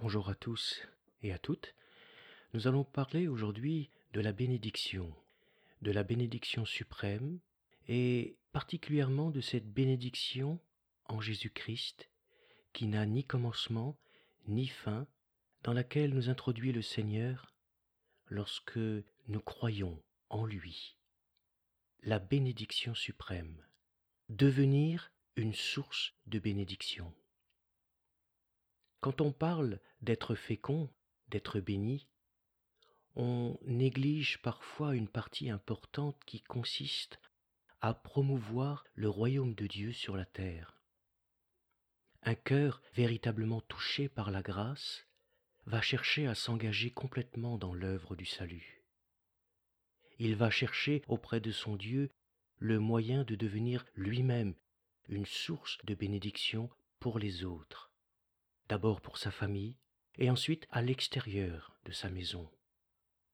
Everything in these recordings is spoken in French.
Bonjour à tous et à toutes. Nous allons parler aujourd'hui de la bénédiction, de la bénédiction suprême et particulièrement de cette bénédiction en Jésus-Christ qui n'a ni commencement ni fin, dans laquelle nous introduit le Seigneur lorsque nous croyons en lui. La bénédiction suprême. Devenir une source de bénédiction. Quand on parle d'être fécond, d'être béni, on néglige parfois une partie importante qui consiste à promouvoir le royaume de Dieu sur la terre. Un cœur véritablement touché par la grâce va chercher à s'engager complètement dans l'œuvre du salut. Il va chercher auprès de son Dieu le moyen de devenir lui-même une source de bénédiction pour les autres, d'abord pour sa famille et ensuite à l'extérieur de sa maison.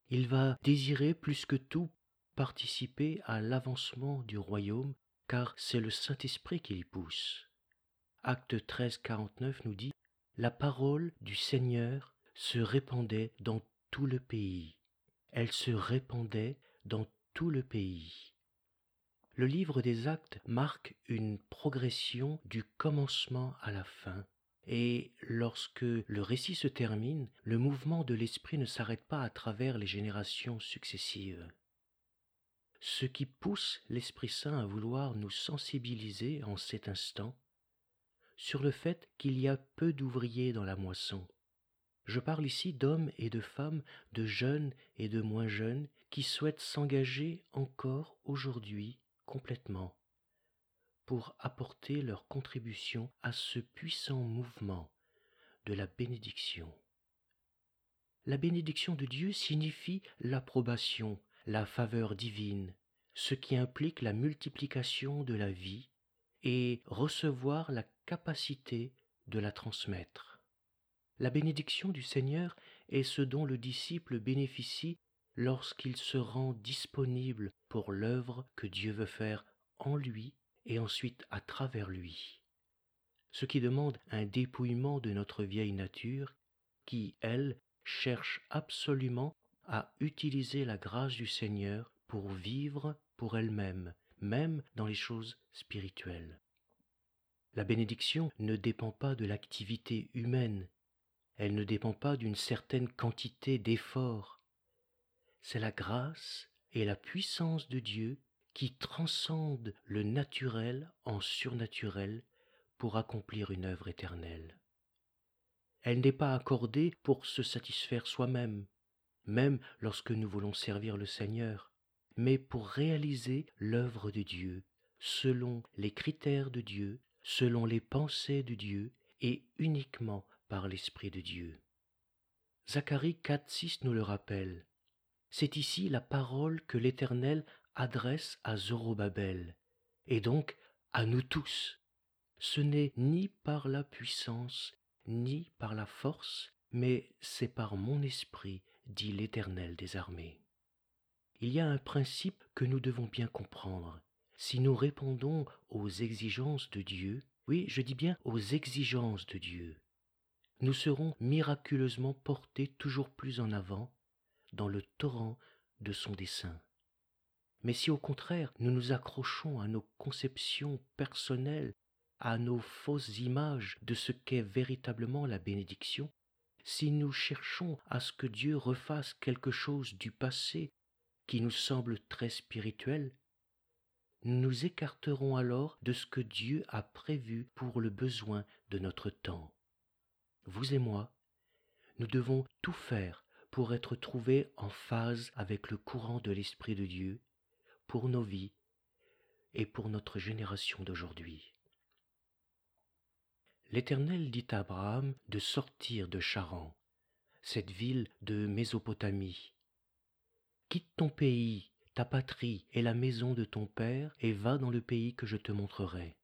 Il va désirer plus que tout participer à l'avancement du royaume car c'est le Saint-Esprit qui l'y pousse. Acte 13, 49 nous dit La parole du Seigneur se répandait dans tout le pays. Elle se répandait dans tout le pays. Le livre des actes marque une progression du commencement à la fin. Et lorsque le récit se termine, le mouvement de l'esprit ne s'arrête pas à travers les générations successives. Ce qui pousse l'Esprit Saint à vouloir nous sensibiliser en cet instant, sur le fait qu'il y a peu d'ouvriers dans la moisson. Je parle ici d'hommes et de femmes, de jeunes et de moins jeunes, qui souhaitent s'engager encore aujourd'hui complètement pour apporter leur contribution à ce puissant mouvement de la bénédiction. La bénédiction de Dieu signifie l'approbation, la faveur divine, ce qui implique la multiplication de la vie et recevoir la capacité de la transmettre. La bénédiction du Seigneur est ce dont le disciple bénéficie lorsqu'il se rend disponible pour l'œuvre que Dieu veut faire en lui et ensuite à travers lui. Ce qui demande un dépouillement de notre vieille nature qui, elle, cherche absolument à utiliser la grâce du Seigneur pour vivre pour elle-même, même dans les choses spirituelles. La bénédiction ne dépend pas de l'activité humaine, elle ne dépend pas d'une certaine quantité d'efforts. C'est la grâce et la puissance de Dieu qui transcendent le naturel en surnaturel pour accomplir une œuvre éternelle. Elle n'est pas accordée pour se satisfaire soi-même, même lorsque nous voulons servir le Seigneur, mais pour réaliser l'œuvre de Dieu, selon les critères de Dieu, selon les pensées de Dieu et uniquement par l'Esprit de Dieu. Zacharie 4.6 nous le rappelle. C'est ici la parole que l'Éternel adresse à Zorobabel, et donc à nous tous. Ce n'est ni par la puissance, ni par la force, mais c'est par mon esprit, dit l'Éternel des armées il y a un principe que nous devons bien comprendre. Si nous répondons aux exigences de Dieu, oui, je dis bien aux exigences de Dieu, nous serons miraculeusement portés toujours plus en avant dans le torrent de son dessein. Mais si au contraire nous nous accrochons à nos conceptions personnelles, à nos fausses images de ce qu'est véritablement la bénédiction, si nous cherchons à ce que Dieu refasse quelque chose du passé qui nous semble très spirituel, nous nous écarterons alors de ce que Dieu a prévu pour le besoin de notre temps. Vous et moi, nous devons tout faire pour être trouvés en phase avec le courant de l'Esprit de Dieu pour nos vies et pour notre génération d'aujourd'hui. L'Éternel dit à Abraham de sortir de Charan, cette ville de Mésopotamie, Quitte ton pays, ta patrie et la maison de ton père, et va dans le pays que je te montrerai.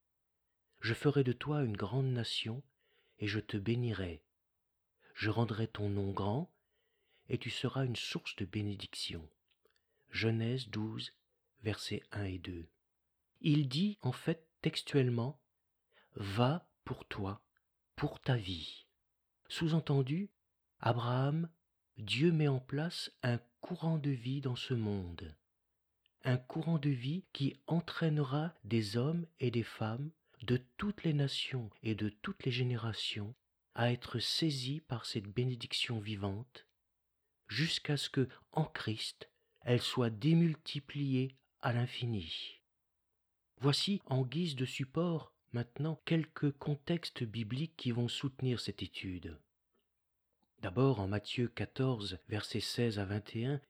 Je ferai de toi une grande nation, et je te bénirai. Je rendrai ton nom grand, et tu seras une source de bénédiction. Genèse 12, versets 1 et 2. Il dit en fait textuellement, Va pour toi, pour ta vie. Sous-entendu, Abraham, Dieu met en place un courant de vie dans ce monde, un courant de vie qui entraînera des hommes et des femmes de toutes les nations et de toutes les générations à être saisis par cette bénédiction vivante, jusqu'à ce que, en Christ, elle soit démultipliée à l'infini. Voici, en guise de support, maintenant quelques contextes bibliques qui vont soutenir cette étude. D'abord en Matthieu 14, versets 16 à 21,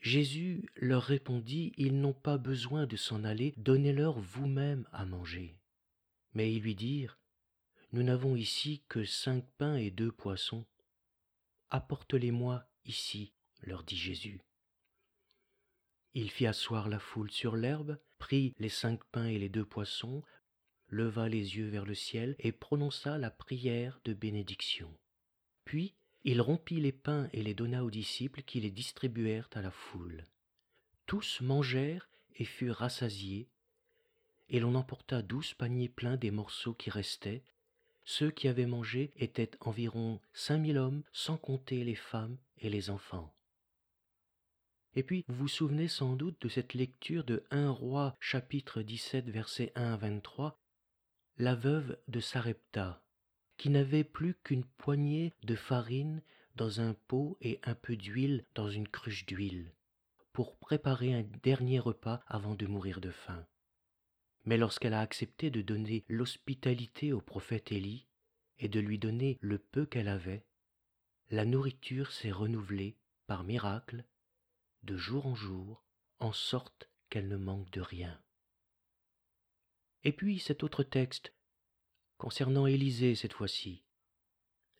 Jésus leur répondit, Ils n'ont pas besoin de s'en aller, donnez-leur vous-même à manger. Mais ils lui dirent, Nous n'avons ici que cinq pains et deux poissons. Apporte-les-moi ici, leur dit Jésus. Il fit asseoir la foule sur l'herbe, prit les cinq pains et les deux poissons, leva les yeux vers le ciel et prononça la prière de bénédiction. Puis il rompit les pains et les donna aux disciples qui les distribuèrent à la foule. Tous mangèrent et furent rassasiés, et l'on emporta douze paniers pleins des morceaux qui restaient. Ceux qui avaient mangé étaient environ cinq mille hommes, sans compter les femmes et les enfants. Et puis, vous vous souvenez sans doute de cette lecture de 1 Roi chapitre 17 verset 1 à 23, la veuve de Sarepta, qui n'avait plus qu'une poignée de farine dans un pot et un peu d'huile dans une cruche d'huile, pour préparer un dernier repas avant de mourir de faim. Mais lorsqu'elle a accepté de donner l'hospitalité au prophète Élie et de lui donner le peu qu'elle avait, la nourriture s'est renouvelée par miracle de jour en jour, en sorte qu'elle ne manque de rien. Et puis cet autre texte, concernant Élisée cette fois-ci.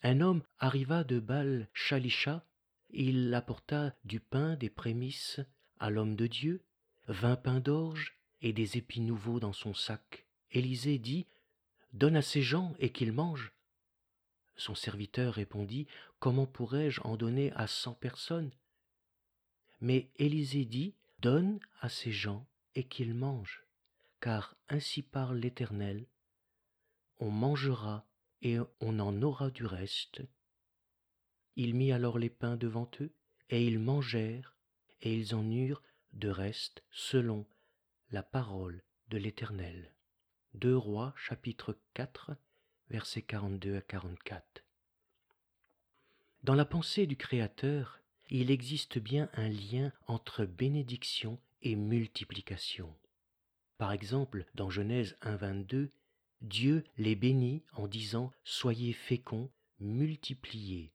Un homme arriva de Baal Shalisha, il apporta du pain des prémices à l'homme de Dieu, vingt pains d'orge et des épis nouveaux dans son sac. Élisée dit Donne à ces gens et qu'ils mangent. Son serviteur répondit Comment pourrais-je en donner à cent personnes? Mais Élisée dit Donne à ces gens et qu'ils mangent, car ainsi parle l'Éternel on mangera et on en aura du reste. Il mit alors les pains devant eux, et ils mangèrent, et ils en eurent de reste selon la parole de l'Éternel. Deux Rois chapitre 4 versets 42 à 44. Dans la pensée du Créateur, il existe bien un lien entre bénédiction et multiplication. Par exemple, dans Genèse 1.22, Dieu les bénit en disant Soyez féconds, multipliez.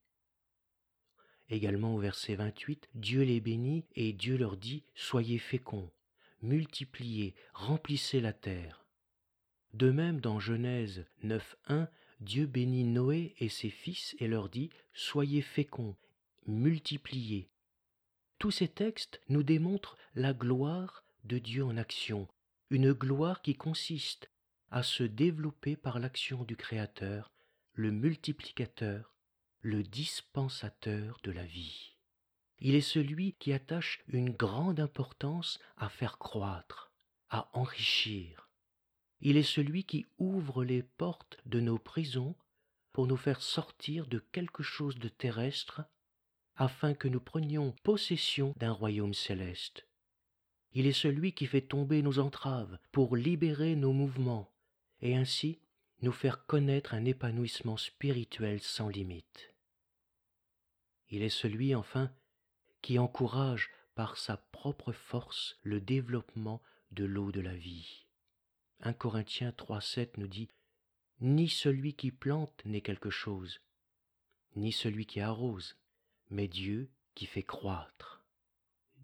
Également au verset 28, Dieu les bénit et Dieu leur dit Soyez féconds, multipliez, remplissez la terre. De même dans Genèse 9.1, Dieu bénit Noé et ses fils et leur dit Soyez féconds, multipliez. Tous ces textes nous démontrent la gloire de Dieu en action, une gloire qui consiste à se développer par l'action du Créateur, le multiplicateur, le dispensateur de la vie. Il est celui qui attache une grande importance à faire croître, à enrichir. Il est celui qui ouvre les portes de nos prisons pour nous faire sortir de quelque chose de terrestre afin que nous prenions possession d'un royaume céleste. Il est celui qui fait tomber nos entraves pour libérer nos mouvements, et ainsi nous faire connaître un épanouissement spirituel sans limite. Il est celui, enfin, qui encourage par sa propre force le développement de l'eau de la vie. 1 Corinthiens 3.7 nous dit Ni celui qui plante n'est quelque chose, ni celui qui arrose, mais Dieu qui fait croître.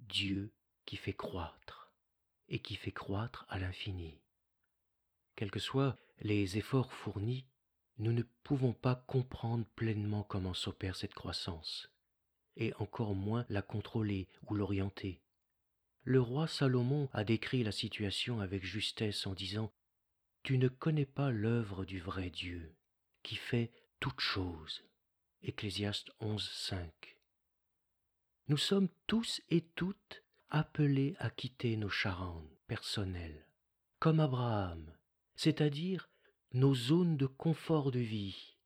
Dieu qui fait croître, et qui fait croître à l'infini. Quels que soient les efforts fournis, nous ne pouvons pas comprendre pleinement comment s'opère cette croissance, et encore moins la contrôler ou l'orienter. Le roi Salomon a décrit la situation avec justesse en disant Tu ne connais pas l'œuvre du vrai Dieu, qui fait toutes choses. Ecclésiaste 11, 5. Nous sommes tous et toutes appelés à quitter nos charandes personnelles, comme Abraham, c'est-à-dire nos zones de confort de vie,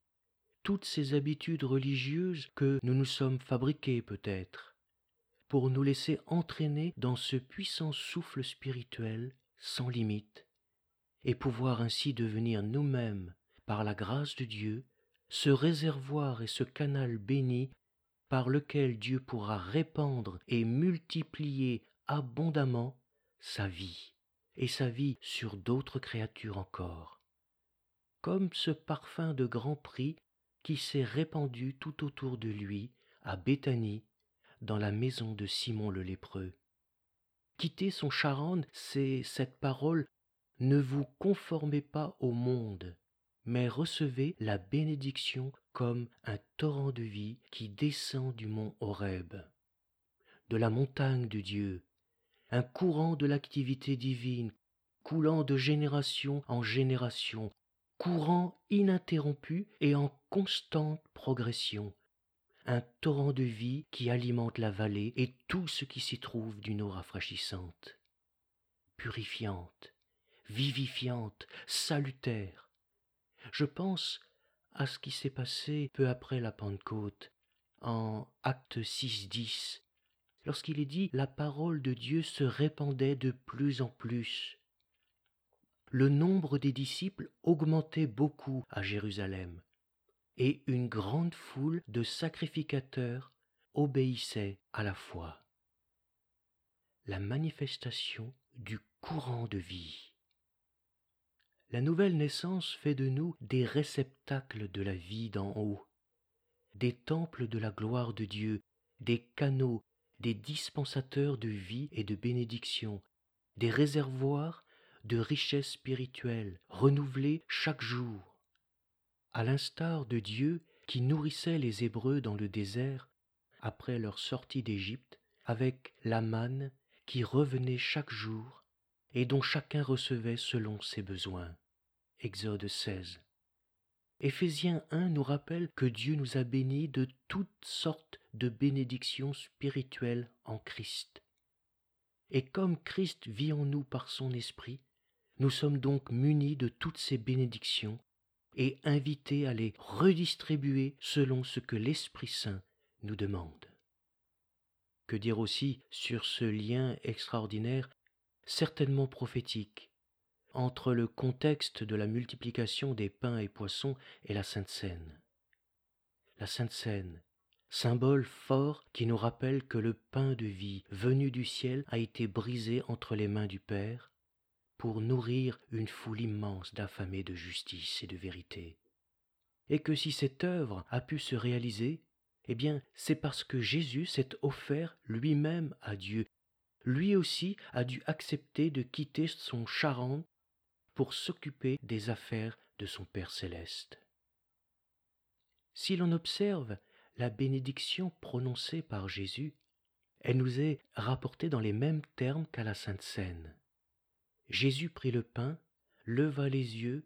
toutes ces habitudes religieuses que nous nous sommes fabriquées peut-être, pour nous laisser entraîner dans ce puissant souffle spirituel sans limite, et pouvoir ainsi devenir nous-mêmes, par la grâce de Dieu, ce réservoir et ce canal béni par lequel Dieu pourra répandre et multiplier abondamment sa vie, et sa vie sur d'autres créatures encore. Comme ce parfum de grand prix qui s'est répandu tout autour de lui à Béthanie, dans la maison de Simon le lépreux. Quitter son Charente, c'est cette parole Ne vous conformez pas au monde, mais recevez la bénédiction comme un torrent de vie qui descend du mont Horeb, de la montagne de Dieu, un courant de l'activité divine, coulant de génération en génération, courant ininterrompu et en constante progression, un torrent de vie qui alimente la vallée et tout ce qui s'y trouve d'une eau rafraîchissante, purifiante, vivifiante, salutaire. Je pense à ce qui s'est passé peu après la Pentecôte, en Acte 6.10, lorsqu'il est dit la parole de Dieu se répandait de plus en plus. Le nombre des disciples augmentait beaucoup à Jérusalem et une grande foule de sacrificateurs obéissait à la foi. La manifestation du courant de vie. La nouvelle naissance fait de nous des réceptacles de la vie d'en haut, des temples de la gloire de Dieu, des canaux, des dispensateurs de vie et de bénédiction, des réservoirs de richesses spirituelles renouvelés chaque jour à l'instar de Dieu qui nourrissait les Hébreux dans le désert après leur sortie d'Égypte avec la qui revenait chaque jour et dont chacun recevait selon ses besoins. Exode 16. Éphésiens 1 nous rappelle que Dieu nous a bénis de toutes sortes de bénédictions spirituelles en Christ. Et comme Christ vit en nous par son esprit, nous sommes donc munis de toutes ces bénédictions et invités à les redistribuer selon ce que l'Esprit Saint nous demande. Que dire aussi sur ce lien extraordinaire, certainement prophétique, entre le contexte de la multiplication des pains et poissons et la Sainte Seine La Sainte Seine, symbole fort qui nous rappelle que le pain de vie venu du ciel a été brisé entre les mains du Père pour nourrir une foule immense d'affamés de justice et de vérité. Et que si cette œuvre a pu se réaliser, eh bien c'est parce que Jésus s'est offert lui-même à Dieu. Lui aussi a dû accepter de quitter son Charente pour s'occuper des affaires de son Père céleste. Si l'on observe la bénédiction prononcée par Jésus, elle nous est rapportée dans les mêmes termes qu'à la Sainte Seine. Jésus prit le pain, leva les yeux,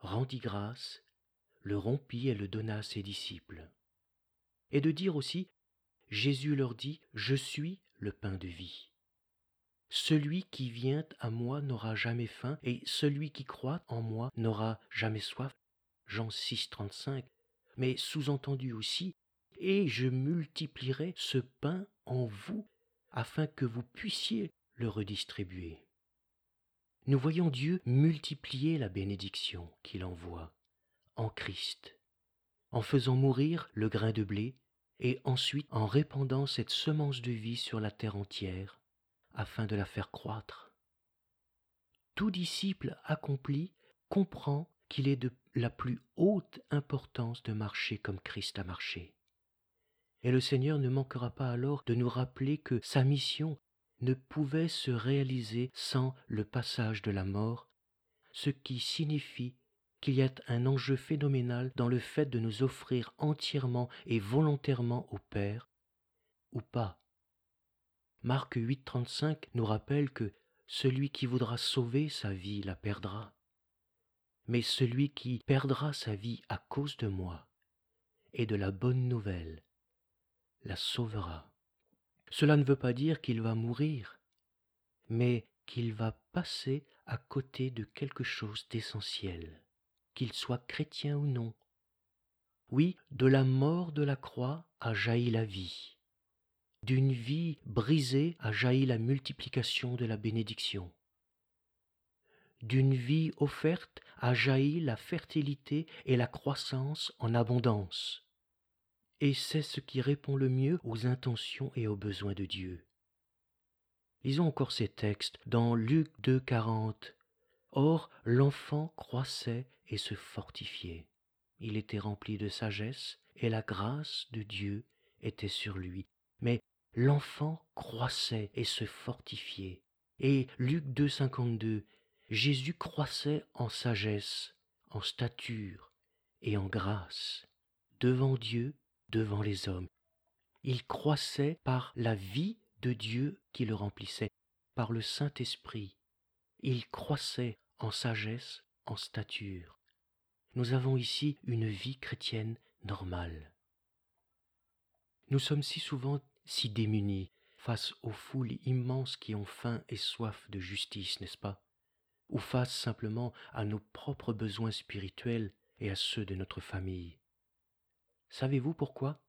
rendit grâce, le rompit et le donna à ses disciples. Et de dire aussi, Jésus leur dit, Je suis le pain de vie. Celui qui vient à moi n'aura jamais faim, et celui qui croit en moi n'aura jamais soif. Jean 6, 35. Mais sous-entendu aussi, et je multiplierai ce pain en vous, afin que vous puissiez le redistribuer nous voyons Dieu multiplier la bénédiction qu'il envoie en Christ, en faisant mourir le grain de blé et ensuite en répandant cette semence de vie sur la terre entière afin de la faire croître. Tout disciple accompli comprend qu'il est de la plus haute importance de marcher comme Christ a marché. Et le Seigneur ne manquera pas alors de nous rappeler que sa mission ne pouvait se réaliser sans le passage de la mort, ce qui signifie qu'il y a un enjeu phénoménal dans le fait de nous offrir entièrement et volontairement au Père, ou pas. Marc 8,35 nous rappelle que celui qui voudra sauver sa vie la perdra, mais celui qui perdra sa vie à cause de moi et de la bonne nouvelle la sauvera. Cela ne veut pas dire qu'il va mourir, mais qu'il va passer à côté de quelque chose d'essentiel, qu'il soit chrétien ou non. Oui, de la mort de la croix a jailli la vie. D'une vie brisée a jailli la multiplication de la bénédiction. D'une vie offerte a jailli la fertilité et la croissance en abondance. Et c'est ce qui répond le mieux aux intentions et aux besoins de Dieu. Lisons encore ces textes dans Luc 2, 40. Or, l'enfant croissait et se fortifiait. Il était rempli de sagesse et la grâce de Dieu était sur lui. Mais l'enfant croissait et se fortifiait. Et Luc 2, 52. Jésus croissait en sagesse, en stature et en grâce, devant Dieu, devant les hommes. Il croissait par la vie de Dieu qui le remplissait, par le Saint-Esprit. Il croissait en sagesse, en stature. Nous avons ici une vie chrétienne normale. Nous sommes si souvent si démunis face aux foules immenses qui ont faim et soif de justice, n'est-ce pas? Ou face simplement à nos propres besoins spirituels et à ceux de notre famille? Savez-vous pourquoi?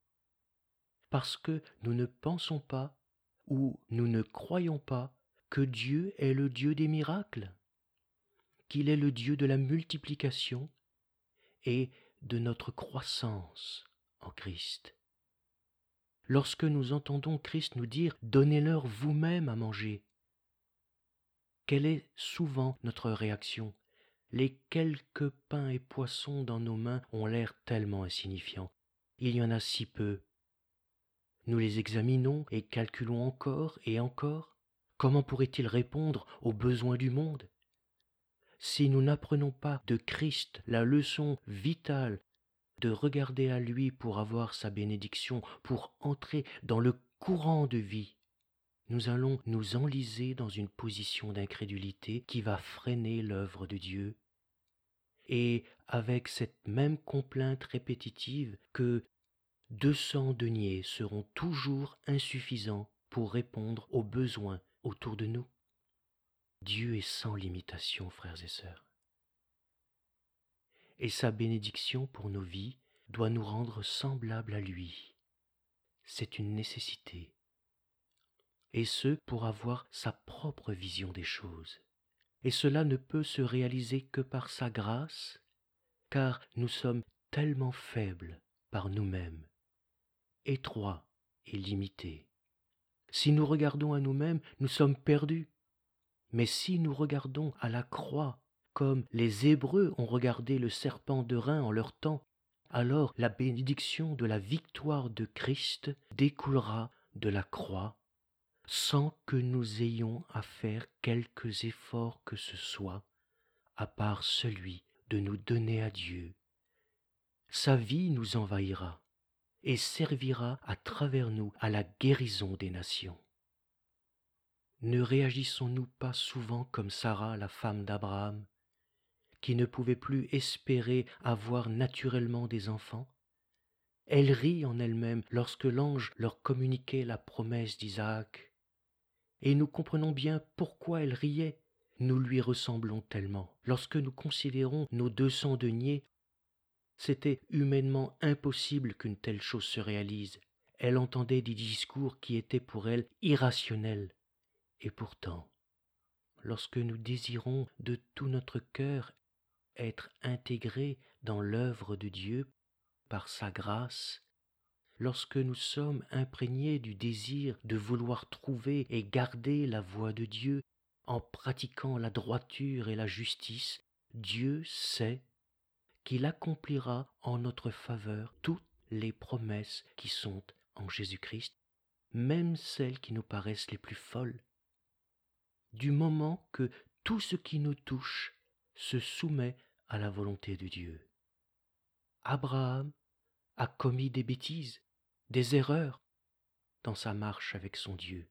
Parce que nous ne pensons pas ou nous ne croyons pas que Dieu est le Dieu des miracles, qu'il est le Dieu de la multiplication et de notre croissance en Christ. Lorsque nous entendons Christ nous dire Donnez-leur vous-même à manger, quelle est souvent notre réaction? Les quelques pains et poissons dans nos mains ont l'air tellement insignifiants. Il y en a si peu. Nous les examinons et calculons encore et encore? Comment pourrait-il répondre aux besoins du monde? Si nous n'apprenons pas de Christ la leçon vitale de regarder à lui pour avoir sa bénédiction, pour entrer dans le courant de vie, nous allons nous enliser dans une position d'incrédulité qui va freiner l'œuvre de Dieu. Et avec cette même complainte répétitive que deux cents deniers seront toujours insuffisants pour répondre aux besoins autour de nous. Dieu est sans limitation, frères et sœurs. Et sa bénédiction pour nos vies doit nous rendre semblables à lui. C'est une nécessité. Et ce, pour avoir sa propre vision des choses. Et cela ne peut se réaliser que par sa grâce, car nous sommes tellement faibles par nous-mêmes, étroits et limités. Si nous regardons à nous-mêmes, nous sommes perdus. Mais si nous regardons à la croix, comme les Hébreux ont regardé le serpent de Rhin en leur temps, alors la bénédiction de la victoire de Christ découlera de la croix, sans que nous ayons à faire quelques efforts que ce soit, à part celui de nous donner à Dieu. Sa vie nous envahira et servira à travers nous à la guérison des nations. Ne réagissons-nous pas souvent comme Sarah, la femme d'Abraham, qui ne pouvait plus espérer avoir naturellement des enfants Elle rit en elle-même lorsque l'ange leur communiquait la promesse d'Isaac. Et nous comprenons bien pourquoi elle riait. Nous lui ressemblons tellement. Lorsque nous considérons nos deux cents deniers c'était humainement impossible qu'une telle chose se réalise. Elle entendait des discours qui étaient pour elle irrationnels. Et pourtant, lorsque nous désirons de tout notre cœur être intégrés dans l'œuvre de Dieu par sa grâce, lorsque nous sommes imprégnés du désir de vouloir trouver et garder la voie de Dieu en pratiquant la droiture et la justice, Dieu sait qu'il accomplira en notre faveur toutes les promesses qui sont en Jésus-Christ, même celles qui nous paraissent les plus folles. Du moment que tout ce qui nous touche se soumet à la volonté de Dieu. Abraham a commis des bêtises, des erreurs dans sa marche avec son Dieu.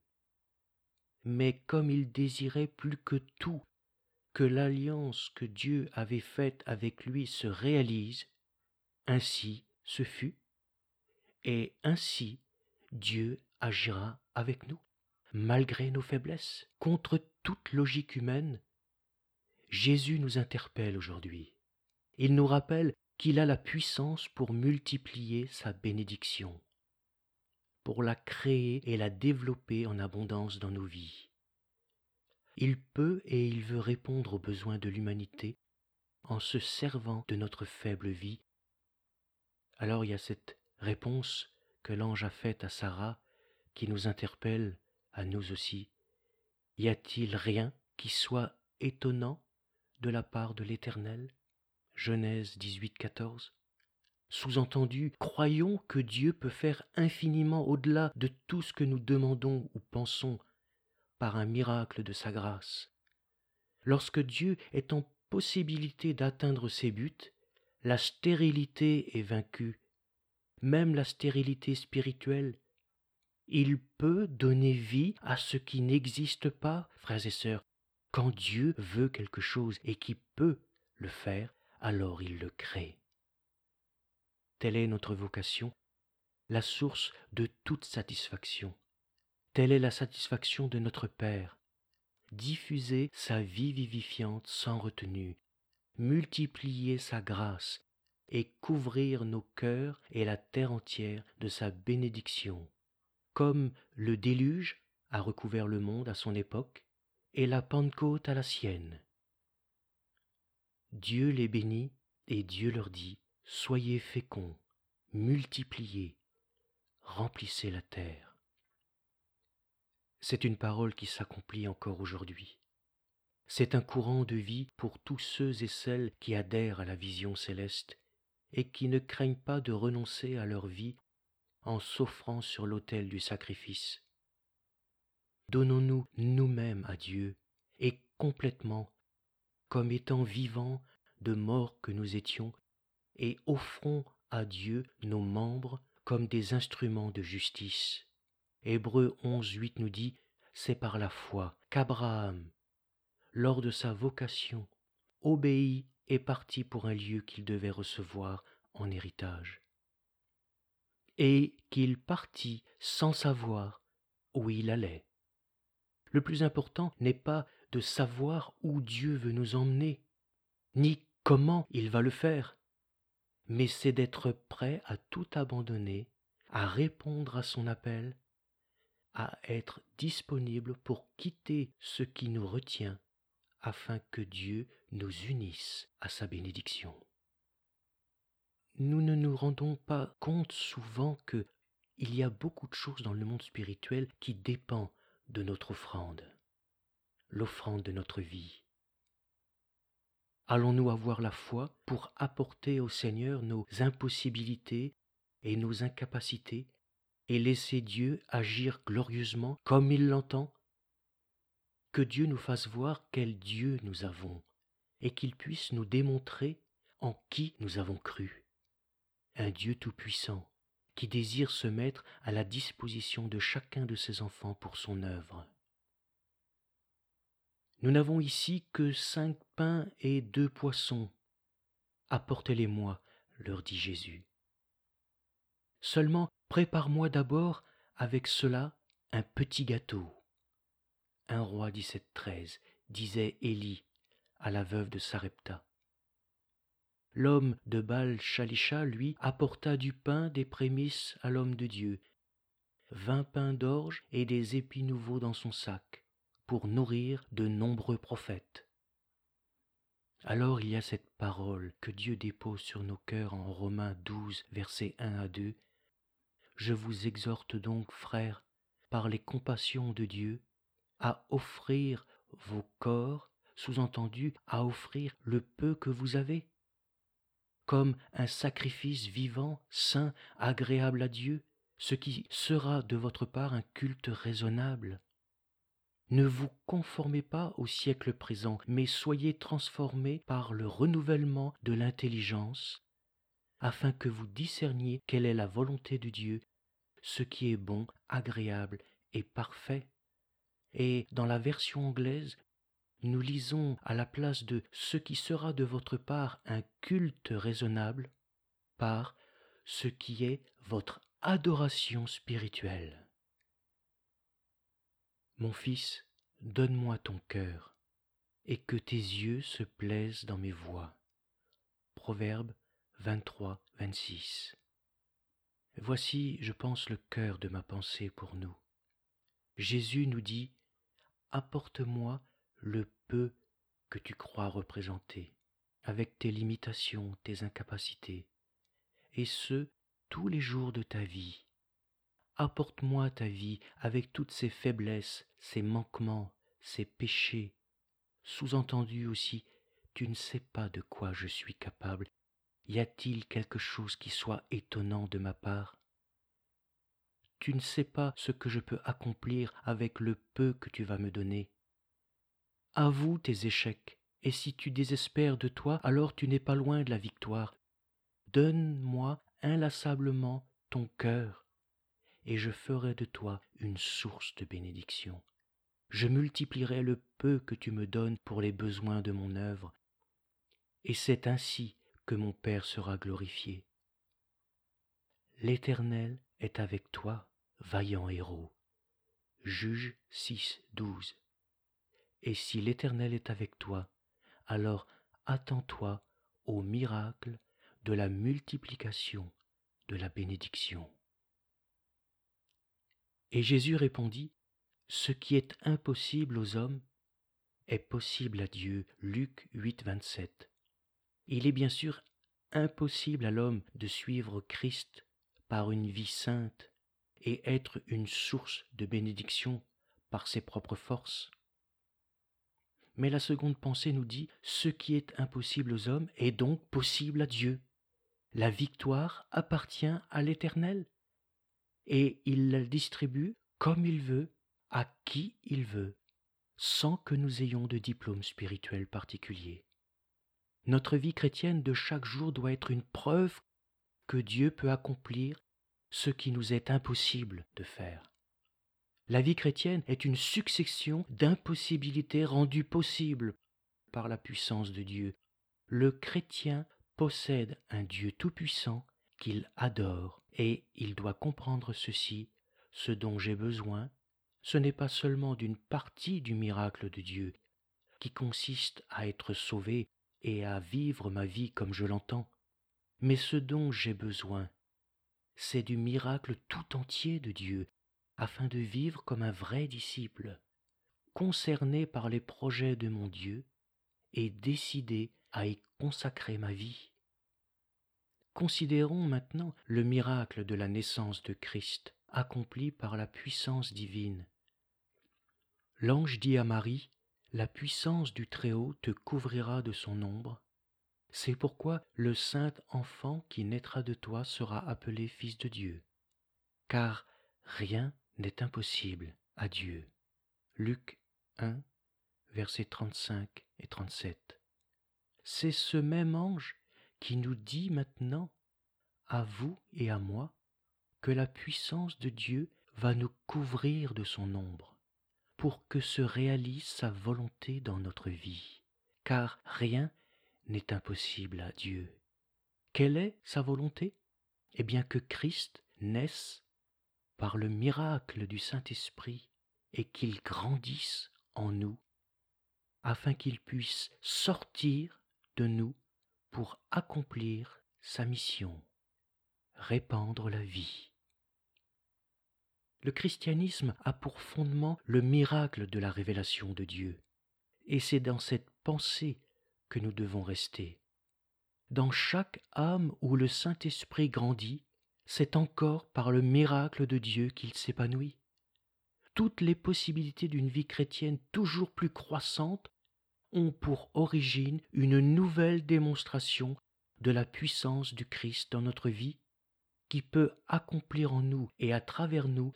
Mais comme il désirait plus que tout que l'alliance que Dieu avait faite avec lui se réalise, ainsi ce fut, et ainsi Dieu agira avec nous, malgré nos faiblesses, contre toute logique humaine. Jésus nous interpelle aujourd'hui. Il nous rappelle qu'il a la puissance pour multiplier sa bénédiction, pour la créer et la développer en abondance dans nos vies. Il peut et il veut répondre aux besoins de l'humanité en se servant de notre faible vie. Alors il y a cette réponse que l'ange a faite à Sarah qui nous interpelle à nous aussi. Y a-t-il rien qui soit étonnant de la part de l'Éternel Genèse 18, 14. Sous-entendu, croyons que Dieu peut faire infiniment au-delà de tout ce que nous demandons ou pensons par un miracle de sa grâce. Lorsque Dieu est en possibilité d'atteindre ses buts, la stérilité est vaincue, même la stérilité spirituelle. Il peut donner vie à ce qui n'existe pas, frères et sœurs. Quand Dieu veut quelque chose et qui peut le faire, alors il le crée. Telle est notre vocation, la source de toute satisfaction. Telle est la satisfaction de notre Père. Diffuser sa vie vivifiante sans retenue, multiplier sa grâce et couvrir nos cœurs et la terre entière de sa bénédiction, comme le déluge a recouvert le monde à son époque et la Pentecôte à la sienne. Dieu les bénit et Dieu leur dit, Soyez féconds, multipliez, remplissez la terre. C'est une parole qui s'accomplit encore aujourd'hui. C'est un courant de vie pour tous ceux et celles qui adhèrent à la vision céleste et qui ne craignent pas de renoncer à leur vie en s'offrant sur l'autel du sacrifice. Donnons-nous nous-mêmes à Dieu et complètement, comme étant vivants de mort que nous étions, et offrons à Dieu nos membres comme des instruments de justice. Hébreux 11, 8 nous dit, c'est par la foi qu'Abraham, lors de sa vocation, obéit et partit pour un lieu qu'il devait recevoir en héritage. Et qu'il partit sans savoir où il allait. Le plus important n'est pas de savoir où Dieu veut nous emmener, ni comment il va le faire, mais c'est d'être prêt à tout abandonner, à répondre à son appel à être disponible pour quitter ce qui nous retient afin que Dieu nous unisse à sa bénédiction. Nous ne nous rendons pas compte souvent que il y a beaucoup de choses dans le monde spirituel qui dépendent de notre offrande, l'offrande de notre vie. Allons-nous avoir la foi pour apporter au Seigneur nos impossibilités et nos incapacités et laisser Dieu agir glorieusement comme il l'entend? Que Dieu nous fasse voir quel Dieu nous avons et qu'il puisse nous démontrer en qui nous avons cru. Un Dieu tout-puissant qui désire se mettre à la disposition de chacun de ses enfants pour son œuvre. Nous n'avons ici que cinq pains et deux poissons. Apportez-les-moi, leur dit Jésus. Seulement Prépare-moi d'abord avec cela un petit gâteau. Un roi 1713 disait Élie à la veuve de Sarepta. L'homme de Baal Shalisha, lui, apporta du pain des prémices à l'homme de Dieu, vingt pains d'orge et des épis nouveaux dans son sac, pour nourrir de nombreux prophètes. Alors il y a cette parole que Dieu dépose sur nos cœurs en Romains 12, versets 1 à 2, je vous exhorte donc, frères, par les compassions de Dieu, à offrir vos corps, sous-entendu à offrir le peu que vous avez, comme un sacrifice vivant, saint, agréable à Dieu, ce qui sera de votre part un culte raisonnable. Ne vous conformez pas au siècle présent, mais soyez transformés par le renouvellement de l'intelligence, afin que vous discerniez quelle est la volonté de Dieu, ce qui est bon, agréable et parfait. Et dans la version anglaise, nous lisons à la place de ce qui sera de votre part un culte raisonnable par ce qui est votre adoration spirituelle. Mon fils, donne-moi ton cœur, et que tes yeux se plaisent dans mes voix. Proverbe 23, 26. Voici, je pense, le cœur de ma pensée pour nous. Jésus nous dit, Apporte-moi le que tu crois représenter, avec tes limitations, tes incapacités, et ce, tous les jours de ta vie. Apporte-moi ta vie avec toutes ses faiblesses, ses manquements, ses péchés. Sous-entendu aussi, tu ne sais pas de quoi je suis capable. Y a-t-il quelque chose qui soit étonnant de ma part? Tu ne sais pas ce que je peux accomplir avec le peu que tu vas me donner. Avoue tes échecs, et si tu désespères de toi, alors tu n'es pas loin de la victoire. Donne-moi inlassablement ton cœur, et je ferai de toi une source de bénédiction. Je multiplierai le peu que tu me donnes pour les besoins de mon œuvre, et c'est ainsi que mon Père sera glorifié. L'Éternel est avec toi, vaillant héros. Juge 6, 12. Et si l'Éternel est avec toi, alors attends-toi au miracle de la multiplication de la bénédiction. Et Jésus répondit, Ce qui est impossible aux hommes est possible à Dieu. Luc 8, 27. Il est bien sûr impossible à l'homme de suivre Christ par une vie sainte et être une source de bénédiction par ses propres forces. Mais la seconde pensée nous dit ce qui est impossible aux hommes est donc possible à Dieu. La victoire appartient à l'Éternel et il la distribue comme il veut, à qui il veut, sans que nous ayons de diplôme spirituel particulier. Notre vie chrétienne de chaque jour doit être une preuve que Dieu peut accomplir ce qui nous est impossible de faire. La vie chrétienne est une succession d'impossibilités rendues possibles par la puissance de Dieu. Le chrétien possède un Dieu tout-puissant qu'il adore et il doit comprendre ceci, ce dont j'ai besoin, ce n'est pas seulement d'une partie du miracle de Dieu, qui consiste à être sauvé et à vivre ma vie comme je l'entends, mais ce dont j'ai besoin, c'est du miracle tout entier de Dieu, afin de vivre comme un vrai disciple, concerné par les projets de mon Dieu et décidé à y consacrer ma vie. Considérons maintenant le miracle de la naissance de Christ accompli par la puissance divine. L'ange dit à Marie, La puissance du Très-Haut te couvrira de son ombre. C'est pourquoi le saint enfant qui naîtra de toi sera appelé Fils de Dieu. Car rien n'est impossible à Dieu. Luc 1, versets 35 et 37. C'est ce même ange qui nous dit maintenant, à vous et à moi, que la puissance de Dieu va nous couvrir de son ombre, pour que se réalise sa volonté dans notre vie, car rien n'est impossible à Dieu. Quelle est sa volonté? Eh bien que Christ naisse par le miracle du Saint-Esprit et qu'il grandisse en nous, afin qu'il puisse sortir de nous pour accomplir sa mission, répandre la vie. Le christianisme a pour fondement le miracle de la révélation de Dieu, et c'est dans cette pensée que nous devons rester. Dans chaque âme où le Saint-Esprit grandit, c'est encore par le miracle de Dieu qu'il s'épanouit. Toutes les possibilités d'une vie chrétienne toujours plus croissante ont pour origine une nouvelle démonstration de la puissance du Christ dans notre vie, qui peut accomplir en nous et à travers nous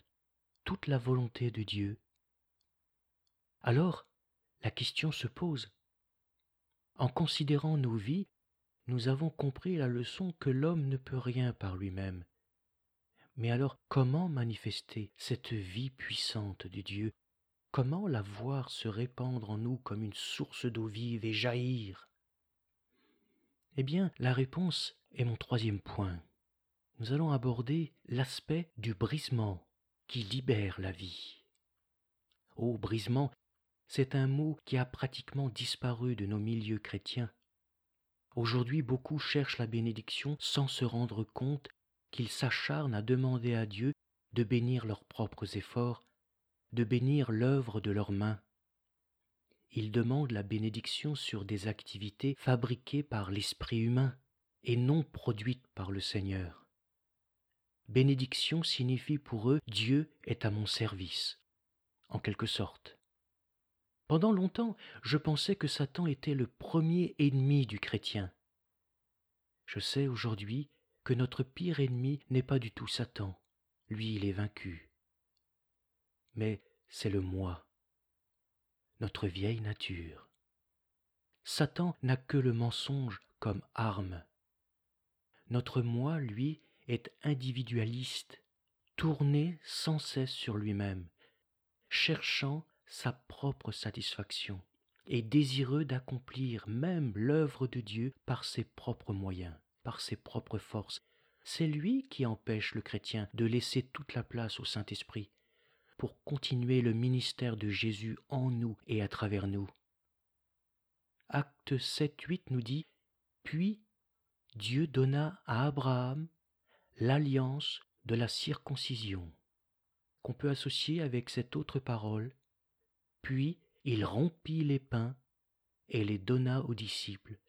toute la volonté de Dieu. Alors, la question se pose. En considérant nos vies, nous avons compris la leçon que l'homme ne peut rien par lui-même, mais alors comment manifester cette vie puissante de Dieu? Comment la voir se répandre en nous comme une source d'eau vive et jaillir? Eh bien, la réponse est mon troisième point. Nous allons aborder l'aspect du brisement qui libère la vie. Oh, brisement, c'est un mot qui a pratiquement disparu de nos milieux chrétiens. Aujourd'hui, beaucoup cherchent la bénédiction sans se rendre compte qu'ils s'acharnent à demander à Dieu de bénir leurs propres efforts, de bénir l'œuvre de leurs mains. Ils demandent la bénédiction sur des activités fabriquées par l'esprit humain et non produites par le Seigneur. Bénédiction signifie pour eux Dieu est à mon service, en quelque sorte. Pendant longtemps, je pensais que Satan était le premier ennemi du chrétien. Je sais aujourd'hui notre pire ennemi n'est pas du tout Satan, lui il est vaincu. Mais c'est le moi, notre vieille nature. Satan n'a que le mensonge comme arme. Notre moi, lui, est individualiste, tourné sans cesse sur lui-même, cherchant sa propre satisfaction et désireux d'accomplir même l'œuvre de Dieu par ses propres moyens, ses propres forces. C'est lui qui empêche le chrétien de laisser toute la place au Saint-Esprit pour continuer le ministère de Jésus en nous et à travers nous. Acte 7-8 nous dit Puis Dieu donna à Abraham l'alliance de la circoncision, qu'on peut associer avec cette autre parole puis il rompit les pains et les donna aux disciples,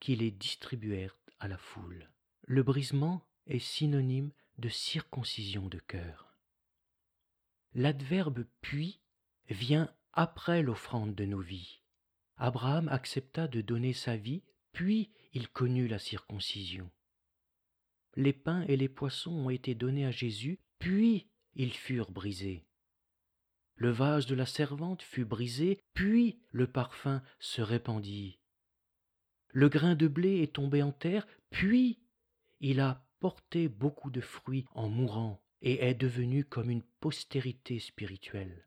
qui les distribuèrent la foule. Le brisement est synonyme de circoncision de cœur. L'adverbe puis vient après l'offrande de nos vies. Abraham accepta de donner sa vie, puis il connut la circoncision. Les pains et les poissons ont été donnés à Jésus, puis ils furent brisés. Le vase de la servante fut brisé, puis le parfum se répandit. Le grain de blé est tombé en terre, puis il a porté beaucoup de fruits en mourant et est devenu comme une postérité spirituelle.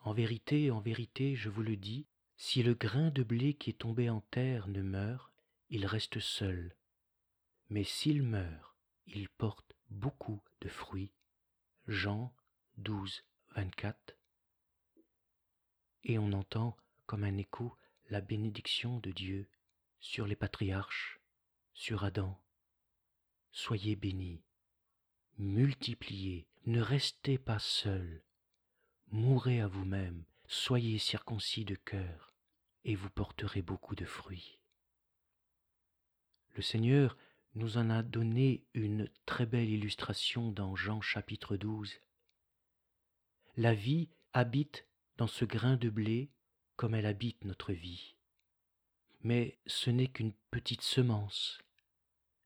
En vérité, en vérité, je vous le dis, si le grain de blé qui est tombé en terre ne meurt, il reste seul. Mais s'il meurt, il porte beaucoup de fruits. Jean 12, 24, et on entend comme un écho la bénédiction de Dieu sur les patriarches, sur Adam. Soyez bénis, multipliez, ne restez pas seuls, mourrez à vous-même, soyez circoncis de cœur, et vous porterez beaucoup de fruits. Le Seigneur nous en a donné une très belle illustration dans Jean chapitre 12 la vie habite dans ce grain de blé comme elle habite notre vie. Mais ce n'est qu'une petite semence.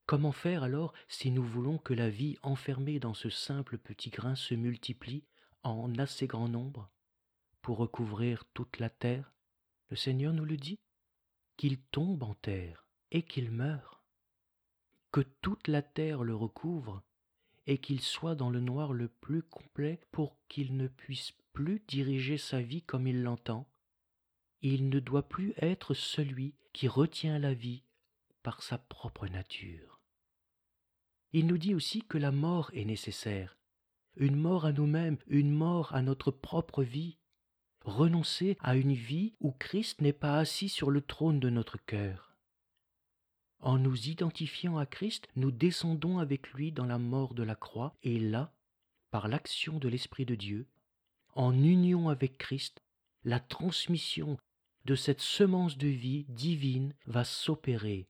Comment faire alors si nous voulons que la vie enfermée dans ce simple petit grain se multiplie en assez grand nombre pour recouvrir toute la terre? Le Seigneur nous le dit, qu'il tombe en terre et qu'il meure, que toute la terre le recouvre et qu'il soit dans le noir le plus complet pour qu'il ne puisse plus diriger sa vie comme il l'entend. Il ne doit plus être celui qui retient la vie par sa propre nature. Il nous dit aussi que la mort est nécessaire, une mort à nous-mêmes, une mort à notre propre vie, renoncer à une vie où Christ n'est pas assis sur le trône de notre cœur. En nous identifiant à Christ, nous descendons avec lui dans la mort de la croix, et là, par l'action de l'Esprit de Dieu, en union avec Christ, la transmission de cette semence de vie divine va s'opérer.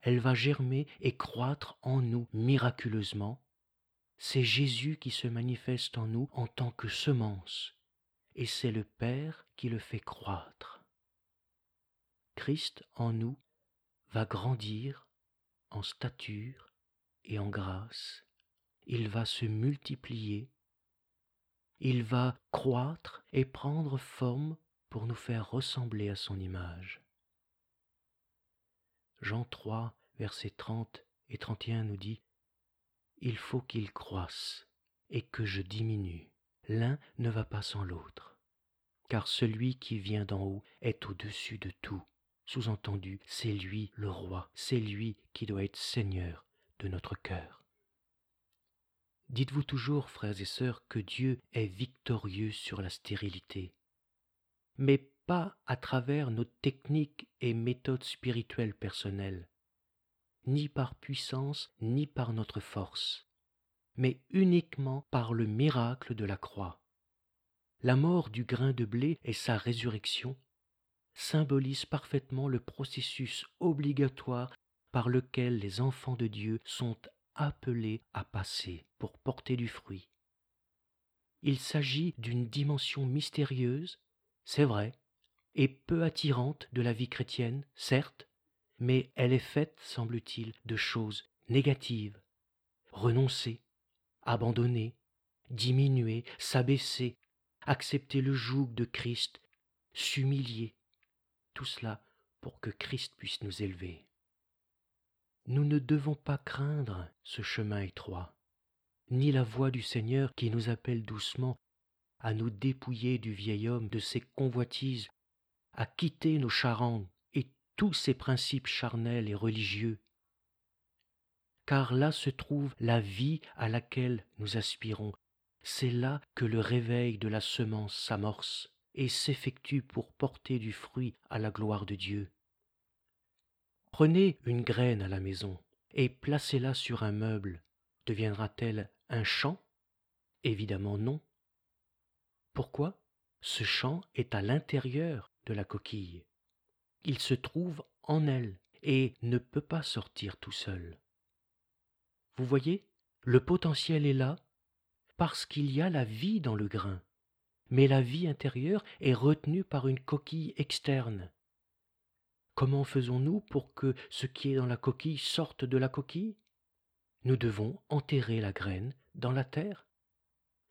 Elle va germer et croître en nous miraculeusement. C'est Jésus qui se manifeste en nous en tant que semence, et c'est le Père qui le fait croître. Christ en nous va grandir en stature et en grâce, il va se multiplier, il va croître et prendre forme pour nous faire ressembler à son image. Jean 3, versets 30 et 31 nous dit Il faut qu'il croisse et que je diminue. L'un ne va pas sans l'autre, car celui qui vient d'en haut est au-dessus de tout sous-entendu, c'est lui le roi, c'est lui qui doit être seigneur de notre cœur. Dites-vous toujours, frères et sœurs, que Dieu est victorieux sur la stérilité. Mais pas à travers nos techniques et méthodes spirituelles personnelles, ni par puissance, ni par notre force, mais uniquement par le miracle de la croix. La mort du grain de blé et sa résurrection symbolisent parfaitement le processus obligatoire par lequel les enfants de Dieu sont appelés à passer pour porter du fruit. Il s'agit d'une dimension mystérieuse, c'est vrai, et peu attirante de la vie chrétienne, certes, mais elle est faite, semble-t-il, de choses négatives. Renoncer, abandonner, diminuer, s'abaisser, accepter le joug de Christ, s'humilier, tout cela pour que Christ puisse nous élever. Nous ne devons pas craindre ce chemin étroit, ni la voix du Seigneur qui nous appelle doucement à nous dépouiller du vieil homme, de ses convoitises, à quitter nos charangs et tous ces principes charnels et religieux. Car là se trouve la vie à laquelle nous aspirons, c'est là que le réveil de la semence s'amorce et s'effectue pour porter du fruit à la gloire de Dieu. Prenez une graine à la maison et placez-la sur un meuble. Deviendra-t-elle un champ? Évidemment non. Pourquoi Ce champ est à l'intérieur de la coquille? Il se trouve en elle et ne peut pas sortir tout seul. Vous voyez, le potentiel est là parce qu'il y a la vie dans le grain, mais la vie intérieure est retenue par une coquille externe. Comment faisons-nous pour que ce qui est dans la coquille sorte de la coquille? Nous devons enterrer la graine dans la terre.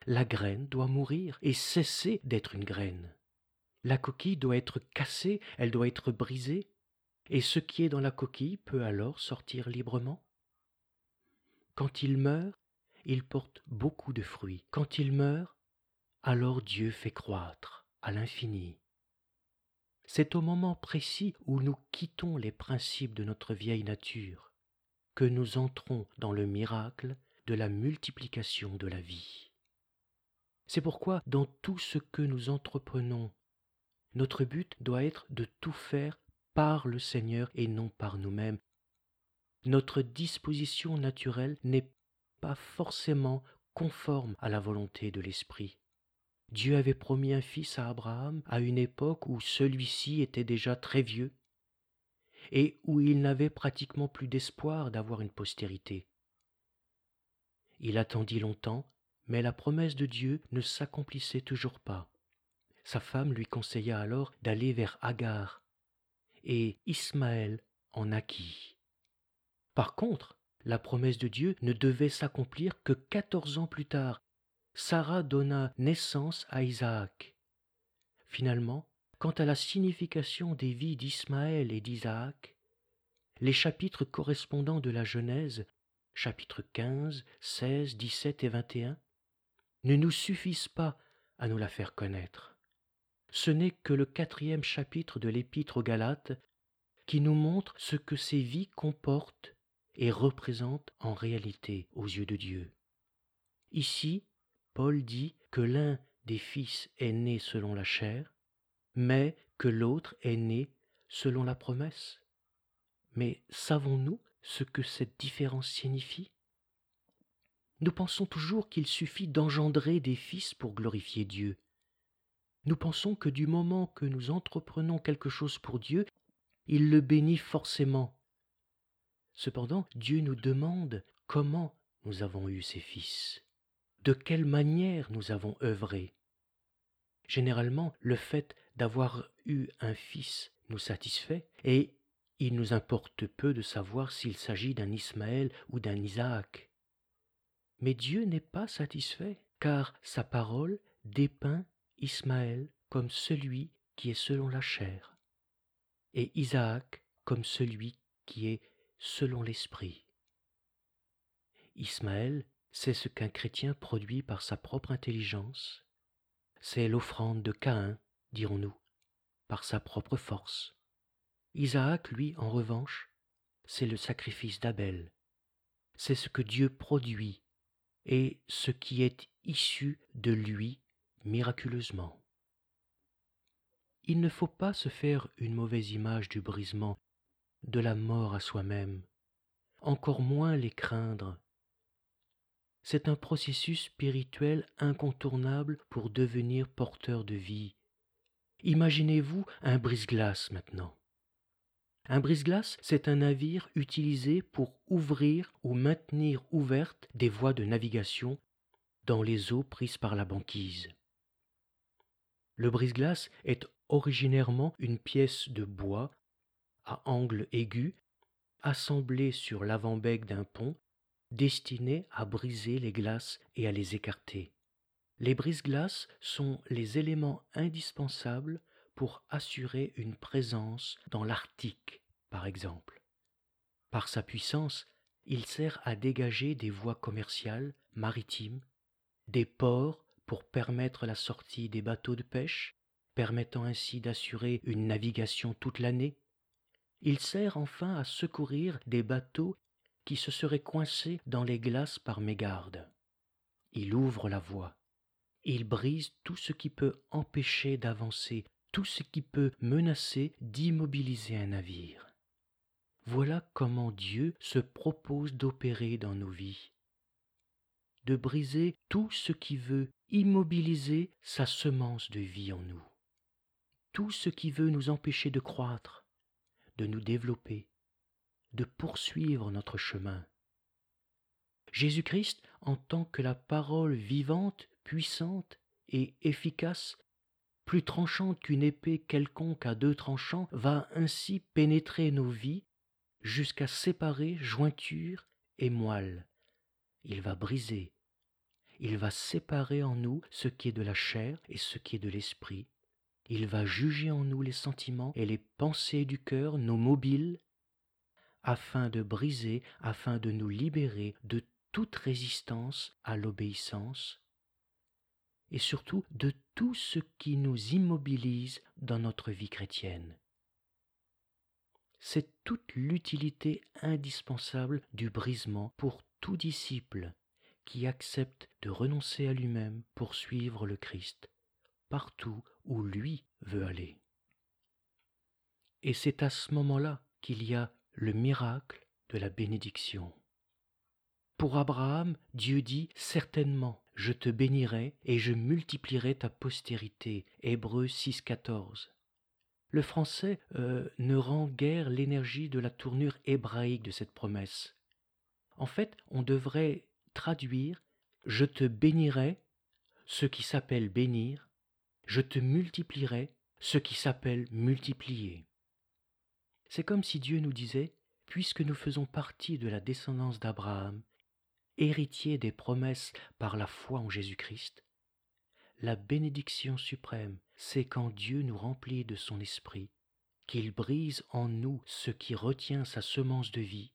La graine doit mourir et cesser d'être une graine. La coquille doit être cassée, elle doit être brisée, et ce qui est dans la coquille peut alors sortir librement. Quand il meurt, il porte beaucoup de fruits. Quand il meurt, alors Dieu fait croître à l'infini. C'est au moment précis où nous quittons les principes de notre vieille nature que nous entrons dans le miracle de la multiplication de la vie. C'est pourquoi dans tout ce que nous entreprenons, notre but doit être de tout faire par le Seigneur et non par nous-mêmes. Notre disposition naturelle n'est pas forcément conforme à la volonté de l'Esprit. Dieu avait promis un fils à Abraham à une époque où celui-ci était déjà très vieux et où il n'avait pratiquement plus d'espoir d'avoir une postérité. Il attendit longtemps, mais la promesse de Dieu ne s'accomplissait toujours pas. Sa femme lui conseilla alors d'aller vers Agar, et Ismaël en naquit. Par contre, la promesse de Dieu ne devait s'accomplir que quatorze ans plus tard. Sarah donna naissance à Isaac. Finalement, quant à la signification des vies d'Ismaël et d'Isaac, les chapitres correspondants de la Genèse, chapitres 15, 16, 17 et 21, ne nous suffisent pas à nous la faire connaître. Ce n'est que le quatrième chapitre de l'Épître aux Galates qui nous montre ce que ces vies comportent et représente en réalité aux yeux de Dieu. Ici, Paul dit que l'un des fils est né selon la chair, mais que l'autre est né selon la promesse. Mais savons-nous ce que cette différence signifie? Nous pensons toujours qu'il suffit d'engendrer des fils pour glorifier Dieu. Nous pensons que du moment que nous entreprenons quelque chose pour Dieu, il le bénit forcément Cependant, Dieu nous demande comment nous avons eu ces fils, de quelle manière nous avons œuvré. Généralement, le fait d'avoir eu un fils nous satisfait, et il nous importe peu de savoir s'il s'agit d'un Ismaël ou d'un Isaac. Mais Dieu n'est pas satisfait, car sa parole dépeint Ismaël comme celui qui est selon la chair, et Isaac comme celui qui est selon l'esprit. Ismaël, c'est ce qu'un chrétien produit par sa propre intelligence, c'est l'offrande de Caïn, dirons-nous, par sa propre force. Isaac, lui, en revanche, c'est le sacrifice d'Abel, c'est ce que Dieu produit et ce qui est issu de lui miraculeusement. il ne faut pas se faire une mauvaise image du brisement, de la mort à soi-même, encore moins les craindre. C'est un processus spirituel incontournable pour devenir porteur de vie. Imaginez-vous un brise-glace maintenant. Un brise-glace, c'est un navire utilisé pour ouvrir ou maintenir ouvertes des voies de navigation dans les eaux prises par la banquise. Le brise-glace est originairement une pièce de bois à angle aigu assemblée sur l'avant-bec d'un pont destinée à briser les glaces et à les écarter. Les brise-glaces sont les éléments indispensables pour assurer une présence dans l'Arctique, par exemple. Par sa puissance, il sert à dégager des voies commerciales, maritimes, des ports pour permettre la sortie des bateaux de pêche, permettant ainsi d'assurer une navigation toute l'année. Il sert enfin à secourir des bateaux qui se seraient coincés dans les glaces par mégarde. Il ouvre la voie. Il brise tout ce qui peut empêcher d'avancer tout ce qui peut menacer d'immobiliser un navire. Voilà comment Dieu se propose d'opérer dans nos vies, de briser tout ce qui veut immobiliser sa semence de vie en nous, tout ce qui veut nous empêcher de croître, de nous développer, de poursuivre notre chemin. Jésus-Christ, en tant que la parole vivante, puissante et efficace plus tranchante qu'une épée quelconque à deux tranchants, va ainsi pénétrer nos vies jusqu'à séparer jointure et moelle. Il va briser, il va séparer en nous ce qui est de la chair et ce qui est de l'esprit. Il va juger en nous les sentiments et les pensées du cœur, nos mobiles, afin de briser, afin de nous libérer de toute résistance à l'obéissance et surtout de tout ce qui nous immobilise dans notre vie chrétienne. C'est toute l'utilité indispensable du brisement pour tout disciple qui accepte de renoncer à lui-même pour suivre le Christ, partout où lui veut aller. Et c'est à ce moment-là qu'il y a le miracle de la bénédiction. Pour Abraham, Dieu dit certainement je te bénirai et je multiplierai ta postérité. Hébreu 6.14. Le français euh, ne rend guère l'énergie de la tournure hébraïque de cette promesse. En fait, on devrait traduire Je te bénirai, ce qui s'appelle bénir, je te multiplierai, ce qui s'appelle multiplier. C'est comme si Dieu nous disait, puisque nous faisons partie de la descendance d'Abraham, héritier des promesses par la foi en Jésus-Christ, la bénédiction suprême, c'est quand Dieu nous remplit de son esprit, qu'il brise en nous ce qui retient sa semence de vie,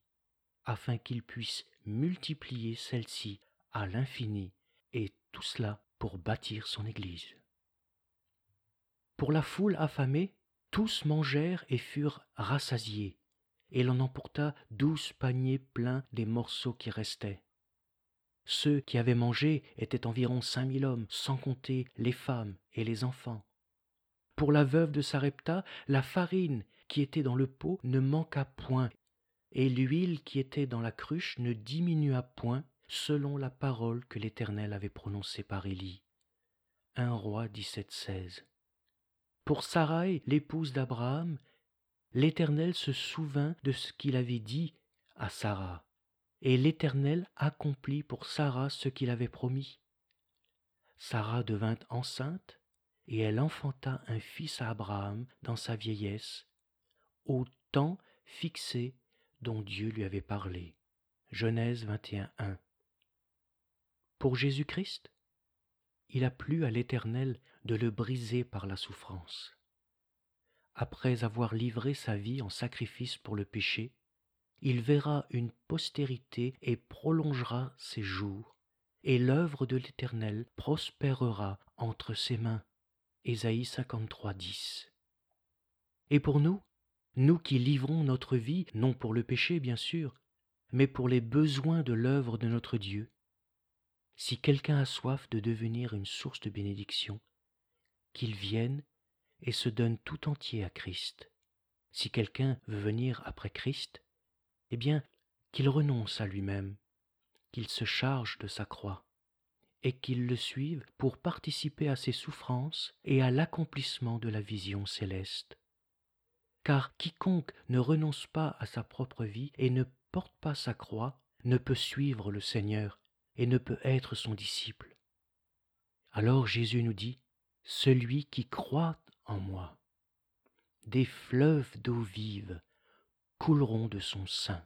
afin qu'il puisse multiplier celle-ci à l'infini, et tout cela pour bâtir son Église. Pour la foule affamée, tous mangèrent et furent rassasiés, et l'on emporta douze paniers pleins des morceaux qui restaient. Ceux qui avaient mangé étaient environ cinq mille hommes, sans compter les femmes et les enfants. Pour la veuve de Sarepta, la farine qui était dans le pot ne manqua point, et l'huile qui était dans la cruche ne diminua point, selon la parole que l'Éternel avait prononcée par Élie. 1 roi 17-16. Pour Sarai, l'épouse d'Abraham, l'Éternel se souvint de ce qu'il avait dit à Sarah et l'Éternel accomplit pour Sarah ce qu'il avait promis. Sarah devint enceinte, et elle enfanta un fils à Abraham dans sa vieillesse, au temps fixé dont Dieu lui avait parlé. Genèse 21.1. Pour Jésus-Christ, il a plu à l'Éternel de le briser par la souffrance. Après avoir livré sa vie en sacrifice pour le péché, il verra une postérité et prolongera ses jours, et l'œuvre de l'Éternel prospérera entre ses mains. Ésaïe 53, 10. Et pour nous, nous qui livrons notre vie, non pour le péché bien sûr, mais pour les besoins de l'œuvre de notre Dieu, si quelqu'un a soif de devenir une source de bénédiction, qu'il vienne et se donne tout entier à Christ. Si quelqu'un veut venir après Christ, eh bien, qu'il renonce à lui-même, qu'il se charge de sa croix, et qu'il le suive pour participer à ses souffrances et à l'accomplissement de la vision céleste. Car quiconque ne renonce pas à sa propre vie et ne porte pas sa croix ne peut suivre le Seigneur et ne peut être son disciple. Alors Jésus nous dit, Celui qui croit en moi, des fleuves d'eau vive couleront de son sein.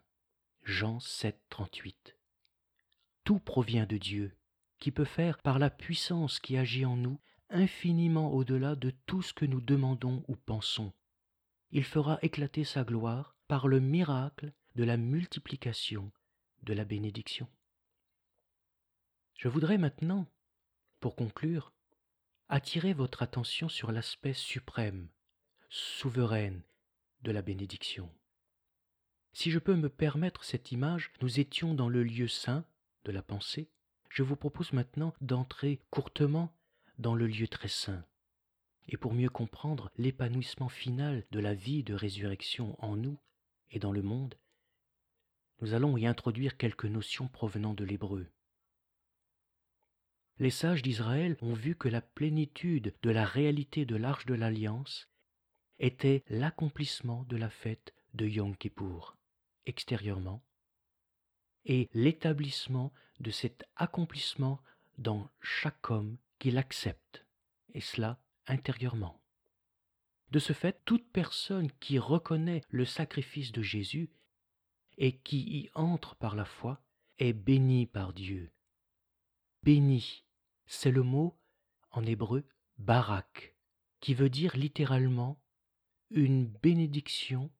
Jean 7, 38. Tout provient de Dieu, qui peut faire par la puissance qui agit en nous infiniment au-delà de tout ce que nous demandons ou pensons. Il fera éclater sa gloire par le miracle de la multiplication de la bénédiction. Je voudrais maintenant, pour conclure, attirer votre attention sur l'aspect suprême, souveraine de la bénédiction. Si je peux me permettre cette image, nous étions dans le lieu saint de la pensée. Je vous propose maintenant d'entrer courtement dans le lieu très saint. Et pour mieux comprendre l'épanouissement final de la vie de résurrection en nous et dans le monde, nous allons y introduire quelques notions provenant de l'hébreu. Les sages d'Israël ont vu que la plénitude de la réalité de l'arche de l'alliance était l'accomplissement de la fête de Yom Kippour extérieurement et l'établissement de cet accomplissement dans chaque homme qui l'accepte, et cela intérieurement. De ce fait, toute personne qui reconnaît le sacrifice de Jésus et qui y entre par la foi est bénie par Dieu. Béni, c'est le mot en hébreu barak, qui veut dire littéralement une bénédiction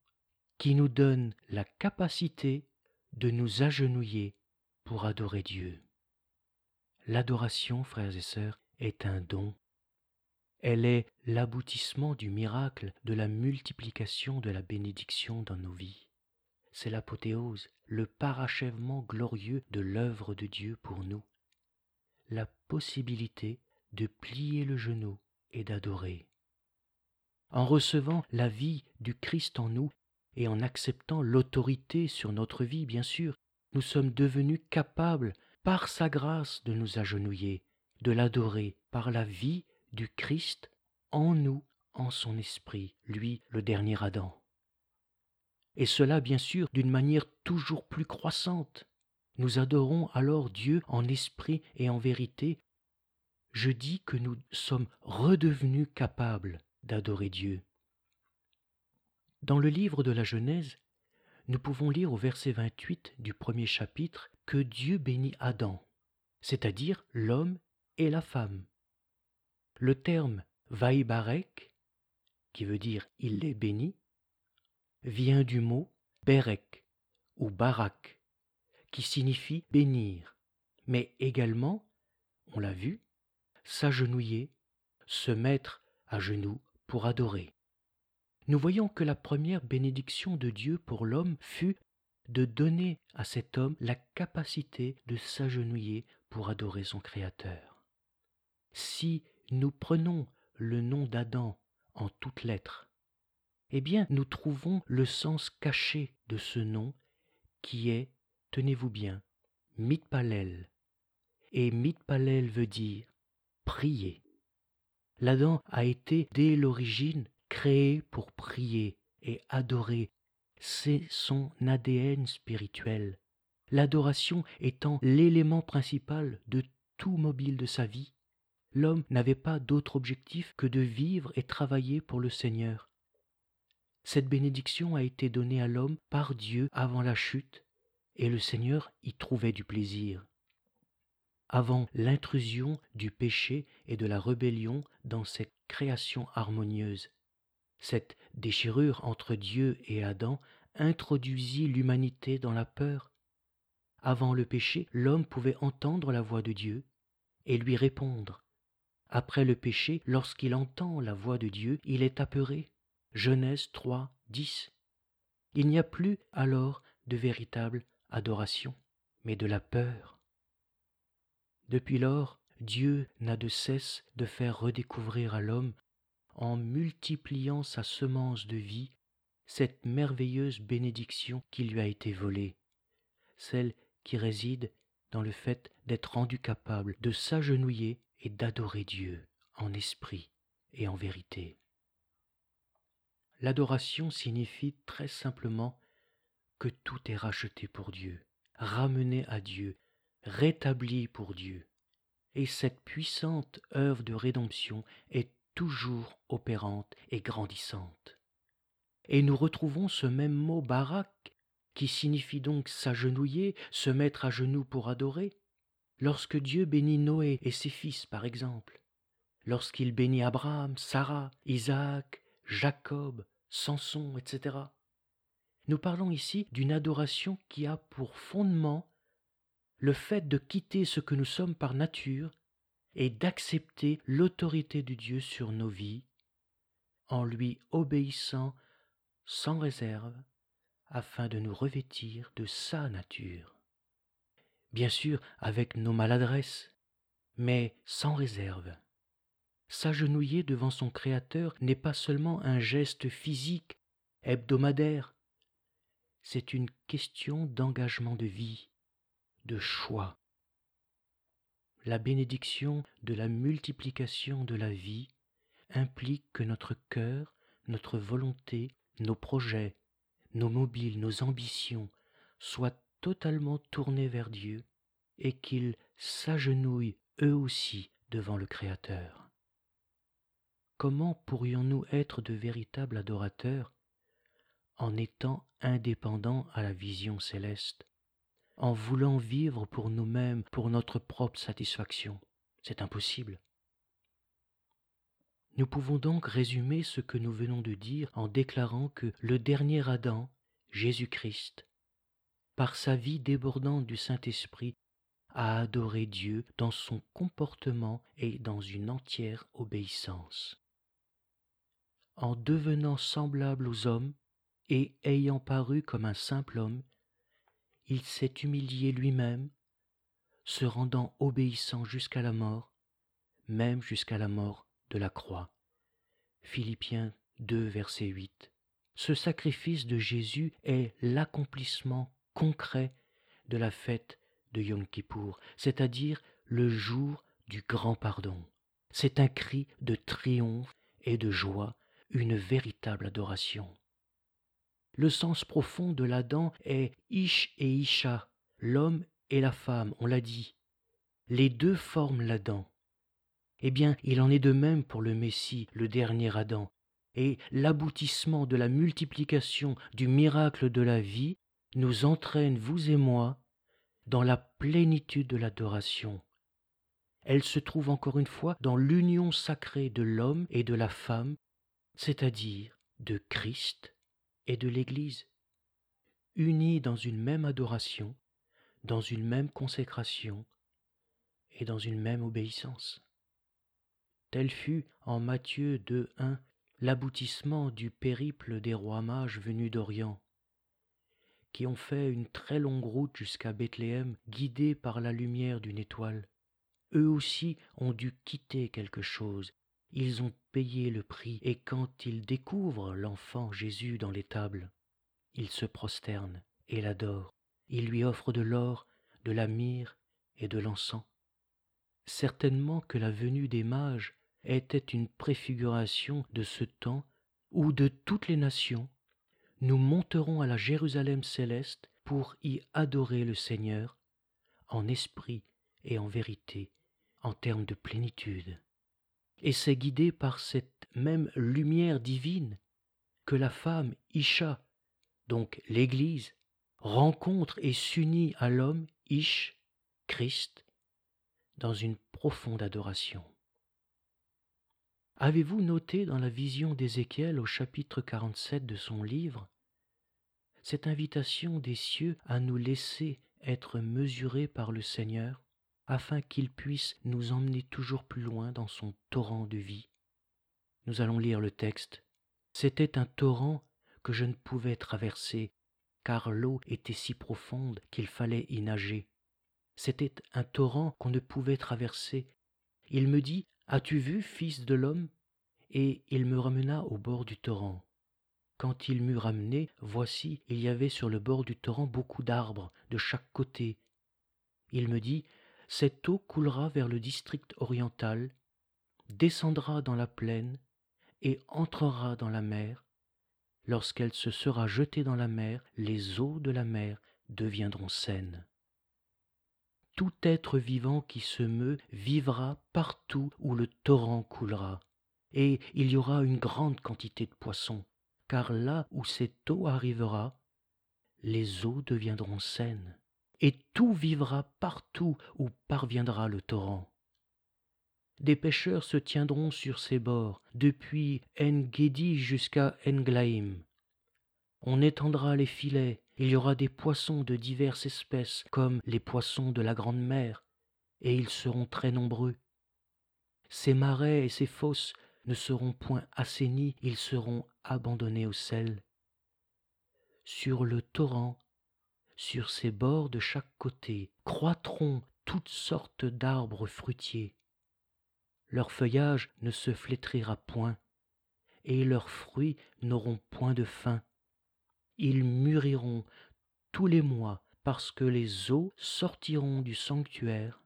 qui nous donne la capacité de nous agenouiller pour adorer Dieu. L'adoration, frères et sœurs, est un don. Elle est l'aboutissement du miracle de la multiplication de la bénédiction dans nos vies. C'est l'apothéose, le parachèvement glorieux de l'œuvre de Dieu pour nous. La possibilité de plier le genou et d'adorer. En recevant la vie du Christ en nous, et en acceptant l'autorité sur notre vie, bien sûr, nous sommes devenus capables, par sa grâce, de nous agenouiller, de l'adorer par la vie du Christ en nous, en son esprit, lui, le dernier Adam. Et cela, bien sûr, d'une manière toujours plus croissante. Nous adorons alors Dieu en esprit et en vérité. Je dis que nous sommes redevenus capables d'adorer Dieu. Dans le livre de la Genèse, nous pouvons lire au verset 28 du premier chapitre que Dieu bénit Adam, c'est-à-dire l'homme et la femme. Le terme Vaïbarek, qui veut dire il les bénit, vient du mot Berek ou Barak, qui signifie bénir, mais également, on l'a vu, s'agenouiller, se mettre à genoux pour adorer nous voyons que la première bénédiction de Dieu pour l'homme fut de donner à cet homme la capacité de s'agenouiller pour adorer son Créateur. Si nous prenons le nom d'Adam en toutes lettres, eh bien nous trouvons le sens caché de ce nom qui est, tenez-vous bien, Mitpalel. Et Mitpalel veut dire prier. L'Adam a été dès l'origine créé pour prier et adorer. C'est son ADN spirituel. L'adoration étant l'élément principal de tout mobile de sa vie, l'homme n'avait pas d'autre objectif que de vivre et travailler pour le Seigneur. Cette bénédiction a été donnée à l'homme par Dieu avant la chute, et le Seigneur y trouvait du plaisir. Avant l'intrusion du péché et de la rébellion dans cette création harmonieuse, cette déchirure entre Dieu et Adam introduisit l'humanité dans la peur. Avant le péché, l'homme pouvait entendre la voix de Dieu et lui répondre. Après le péché, lorsqu'il entend la voix de Dieu, il est apeuré. Genèse 3, 10. Il n'y a plus alors de véritable adoration, mais de la peur. Depuis lors, Dieu n'a de cesse de faire redécouvrir à l'homme en multipliant sa semence de vie, cette merveilleuse bénédiction qui lui a été volée, celle qui réside dans le fait d'être rendu capable de s'agenouiller et d'adorer Dieu en esprit et en vérité. L'adoration signifie très simplement que tout est racheté pour Dieu, ramené à Dieu, rétabli pour Dieu. Et cette puissante œuvre de rédemption est toujours opérante et grandissante. Et nous retrouvons ce même mot barak, qui signifie donc s'agenouiller, se mettre à genoux pour adorer. Lorsque Dieu bénit Noé et ses fils, par exemple, lorsqu'il bénit Abraham, Sarah, Isaac, Jacob, Samson, etc. Nous parlons ici d'une adoration qui a pour fondement le fait de quitter ce que nous sommes par nature et d'accepter l'autorité de Dieu sur nos vies en lui obéissant sans réserve afin de nous revêtir de sa nature. Bien sûr avec nos maladresses, mais sans réserve. S'agenouiller devant son Créateur n'est pas seulement un geste physique, hebdomadaire, c'est une question d'engagement de vie, de choix. La bénédiction de la multiplication de la vie implique que notre cœur, notre volonté, nos projets, nos mobiles, nos ambitions soient totalement tournés vers Dieu et qu'ils s'agenouillent eux aussi devant le Créateur. Comment pourrions-nous être de véritables adorateurs en étant indépendants à la vision céleste, en voulant vivre pour nous-mêmes, pour notre propre satisfaction C'est impossible. Nous pouvons donc résumer ce que nous venons de dire en déclarant que le dernier Adam, Jésus-Christ, par sa vie débordante du Saint-Esprit, a adoré Dieu dans son comportement et dans une entière obéissance en devenant semblable aux hommes, et ayant paru comme un simple homme, il s'est humilié lui-même, se rendant obéissant jusqu'à la mort, même jusqu'à la mort de la croix. Philippiens 2, verset 8. Ce sacrifice de Jésus est l'accomplissement concret de la fête de Yom Kippour, c'est-à-dire le jour du grand pardon. C'est un cri de triomphe et de joie une véritable adoration. Le sens profond de l'Adam est Ish et Isha, l'homme et la femme, on l'a dit. Les deux forment l'Adam. Eh bien, il en est de même pour le Messie, le dernier Adam, et l'aboutissement de la multiplication du miracle de la vie nous entraîne, vous et moi, dans la plénitude de l'adoration. Elle se trouve encore une fois dans l'union sacrée de l'homme et de la femme c'est-à-dire de Christ et de l'Église, unis dans une même adoration, dans une même consécration et dans une même obéissance. Tel fut en Matthieu 2.1 l'aboutissement du périple des rois mages venus d'Orient, qui ont fait une très longue route jusqu'à Bethléem, guidés par la lumière d'une étoile. Eux aussi ont dû quitter quelque chose ils ont payé le prix, et quand ils découvrent l'enfant Jésus dans l'étable, ils se prosternent et l'adorent. Ils lui offrent de l'or, de la myrrhe et de l'encens. Certainement que la venue des mages était une préfiguration de ce temps où de toutes les nations nous monterons à la Jérusalem céleste pour y adorer le Seigneur en esprit et en vérité, en termes de plénitude et c'est guidé par cette même lumière divine que la femme Isha, donc l'Église, rencontre et s'unit à l'homme Ish, Christ, dans une profonde adoration. Avez-vous noté dans la vision d'Ézéchiel au chapitre 47 de son livre cette invitation des cieux à nous laisser être mesurés par le Seigneur? Afin qu'il puisse nous emmener toujours plus loin dans son torrent de vie. Nous allons lire le texte. C'était un torrent que je ne pouvais traverser, car l'eau était si profonde qu'il fallait y nager. C'était un torrent qu'on ne pouvait traverser. Il me dit, As-tu vu, fils de l'homme? Et il me ramena au bord du torrent. Quand il m'eut ramené, voici, il y avait sur le bord du torrent beaucoup d'arbres de chaque côté. Il me dit, Cette eau coulera vers le district oriental, descendra dans la plaine et entrera dans la mer. Lorsqu'elle se sera jetée dans la mer, les eaux de la mer deviendront saines. Tout être vivant qui se meut vivra partout où le torrent coulera, et il y aura une grande quantité de poissons, car là où cette eau arrivera, les eaux deviendront saines, et tout vivra partout où parviendra le torrent. Des pêcheurs se tiendront sur ses bords, depuis En-Gedi jusqu'à Englaïm. On étendra les filets, il y aura des poissons de diverses espèces, comme les poissons de la grande mer, et ils seront très nombreux. Ces marais et ces fosses ne seront point assainis, ils seront abandonnés au sel. Sur le torrent, sur ses bords de chaque côté, croîtront toutes sortes d'arbres fruitiers leur feuillage ne se flétrira point, et leurs fruits n'auront point de fin. Ils mûriront tous les mois, parce que les eaux sortiront du sanctuaire,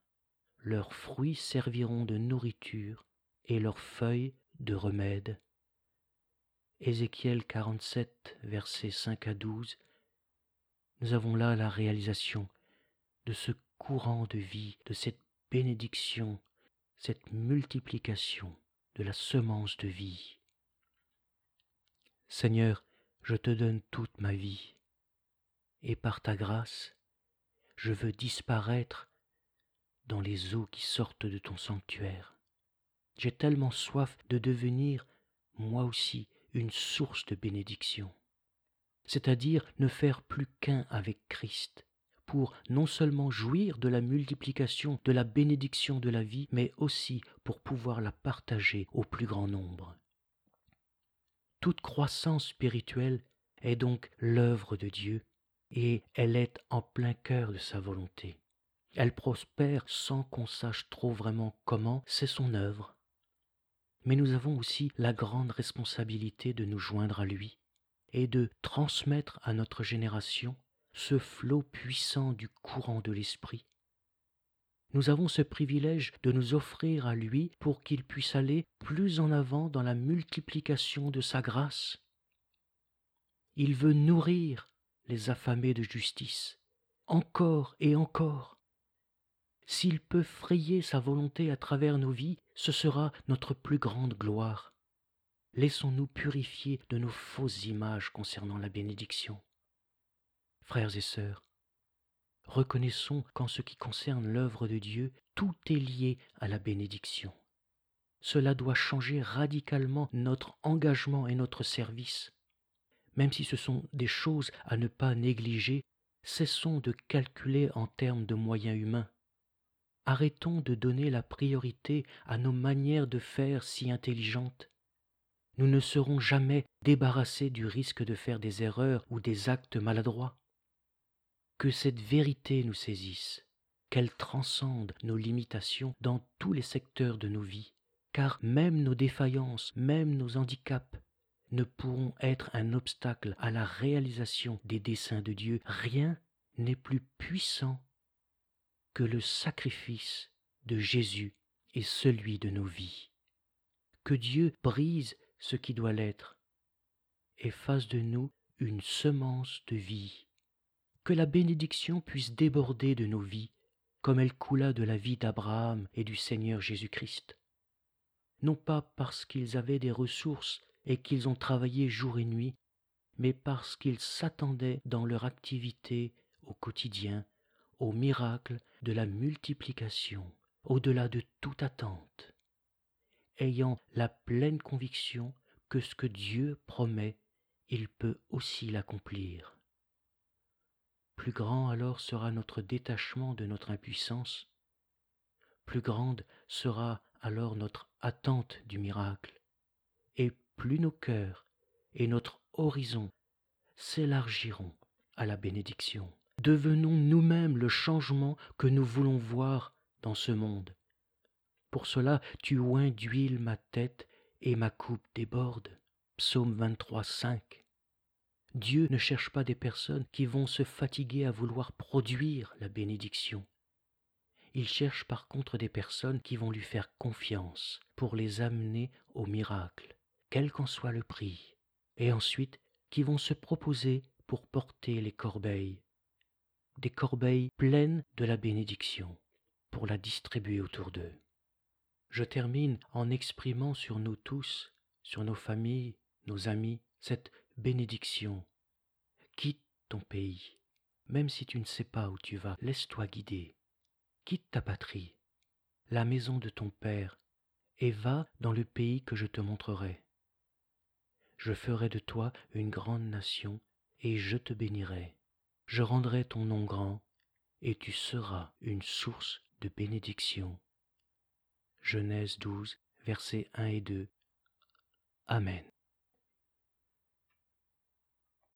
leurs fruits serviront de nourriture, et leurs feuilles de remède. Ézéchiel 47, versets 5 à 12. Nous avons là la réalisation de ce courant de vie, de cette bénédiction cette multiplication de la semence de vie. Seigneur, je te donne toute ma vie, et par ta grâce, je veux disparaître dans les eaux qui sortent de ton sanctuaire. J'ai tellement soif de devenir, moi aussi, une source de bénédiction, c'est-à-dire ne faire plus qu'un avec Christ, pour non seulement jouir de la multiplication, de la bénédiction de la vie, mais aussi pour pouvoir la partager au plus grand nombre. Toute croissance spirituelle est donc l'œuvre de Dieu, et elle est en plein cœur de sa volonté. Elle prospère sans qu'on sache trop vraiment comment, c'est son œuvre. Mais nous avons aussi la grande responsabilité de nous joindre à lui et de transmettre à notre génération ce flot puissant du courant de l'Esprit. Nous avons ce privilège de nous offrir à lui pour qu'il puisse aller plus en avant dans la multiplication de sa grâce. Il veut nourrir les affamés de justice, encore et encore. S'il peut frayer sa volonté à travers nos vies, ce sera notre plus grande gloire. Laissons-nous purifier de nos fausses images concernant la bénédiction. Frères et sœurs, reconnaissons qu'en ce qui concerne l'œuvre de Dieu, tout est lié à la bénédiction. Cela doit changer radicalement notre engagement et notre service. Même si ce sont des choses à ne pas négliger, cessons de calculer en termes de moyens humains. Arrêtons de donner la priorité à nos manières de faire si intelligentes nous ne serons jamais débarrassés du risque de faire des erreurs ou des actes maladroits que cette vérité nous saisisse, qu'elle transcende nos limitations dans tous les secteurs de nos vies, car même nos défaillances, même nos handicaps ne pourront être un obstacle à la réalisation des desseins de Dieu. Rien n'est plus puissant que le sacrifice de Jésus et celui de nos vies. Que Dieu brise ce qui doit l'être et fasse de nous une semence de vie que la bénédiction puisse déborder de nos vies, comme elle coula de la vie d'Abraham et du Seigneur Jésus-Christ. Non pas parce qu'ils avaient des ressources et qu'ils ont travaillé jour et nuit, mais parce qu'ils s'attendaient dans leur activité au quotidien au miracle de la multiplication, au-delà de toute attente, ayant la pleine conviction que ce que Dieu promet, il peut aussi l'accomplir. Plus grand alors sera notre détachement de notre impuissance, plus grande sera alors notre attente du miracle, et plus nos cœurs et notre horizon s'élargiront à la bénédiction. Devenons nous-mêmes le changement que nous voulons voir dans ce monde. Pour cela, tu oins d'huile ma tête et ma coupe déborde. Psaume 23, 5. Dieu ne cherche pas des personnes qui vont se fatiguer à vouloir produire la bénédiction. Il cherche par contre des personnes qui vont lui faire confiance pour les amener au miracle, quel qu'en soit le prix, et ensuite qui vont se proposer pour porter les corbeilles, des corbeilles pleines de la bénédiction, pour la distribuer autour d'eux. Je termine en exprimant sur nous tous, sur nos familles, nos amis, cette bénédiction. Quitte ton pays, même si tu ne sais pas où tu vas, laisse-toi guider. Quitte ta patrie, la maison de ton Père, et va dans le pays que je te montrerai. Je ferai de toi une grande nation, et je te bénirai. Je rendrai ton nom grand, et tu seras une source de bénédiction. Genèse 12, versets 1 et 2. Amen.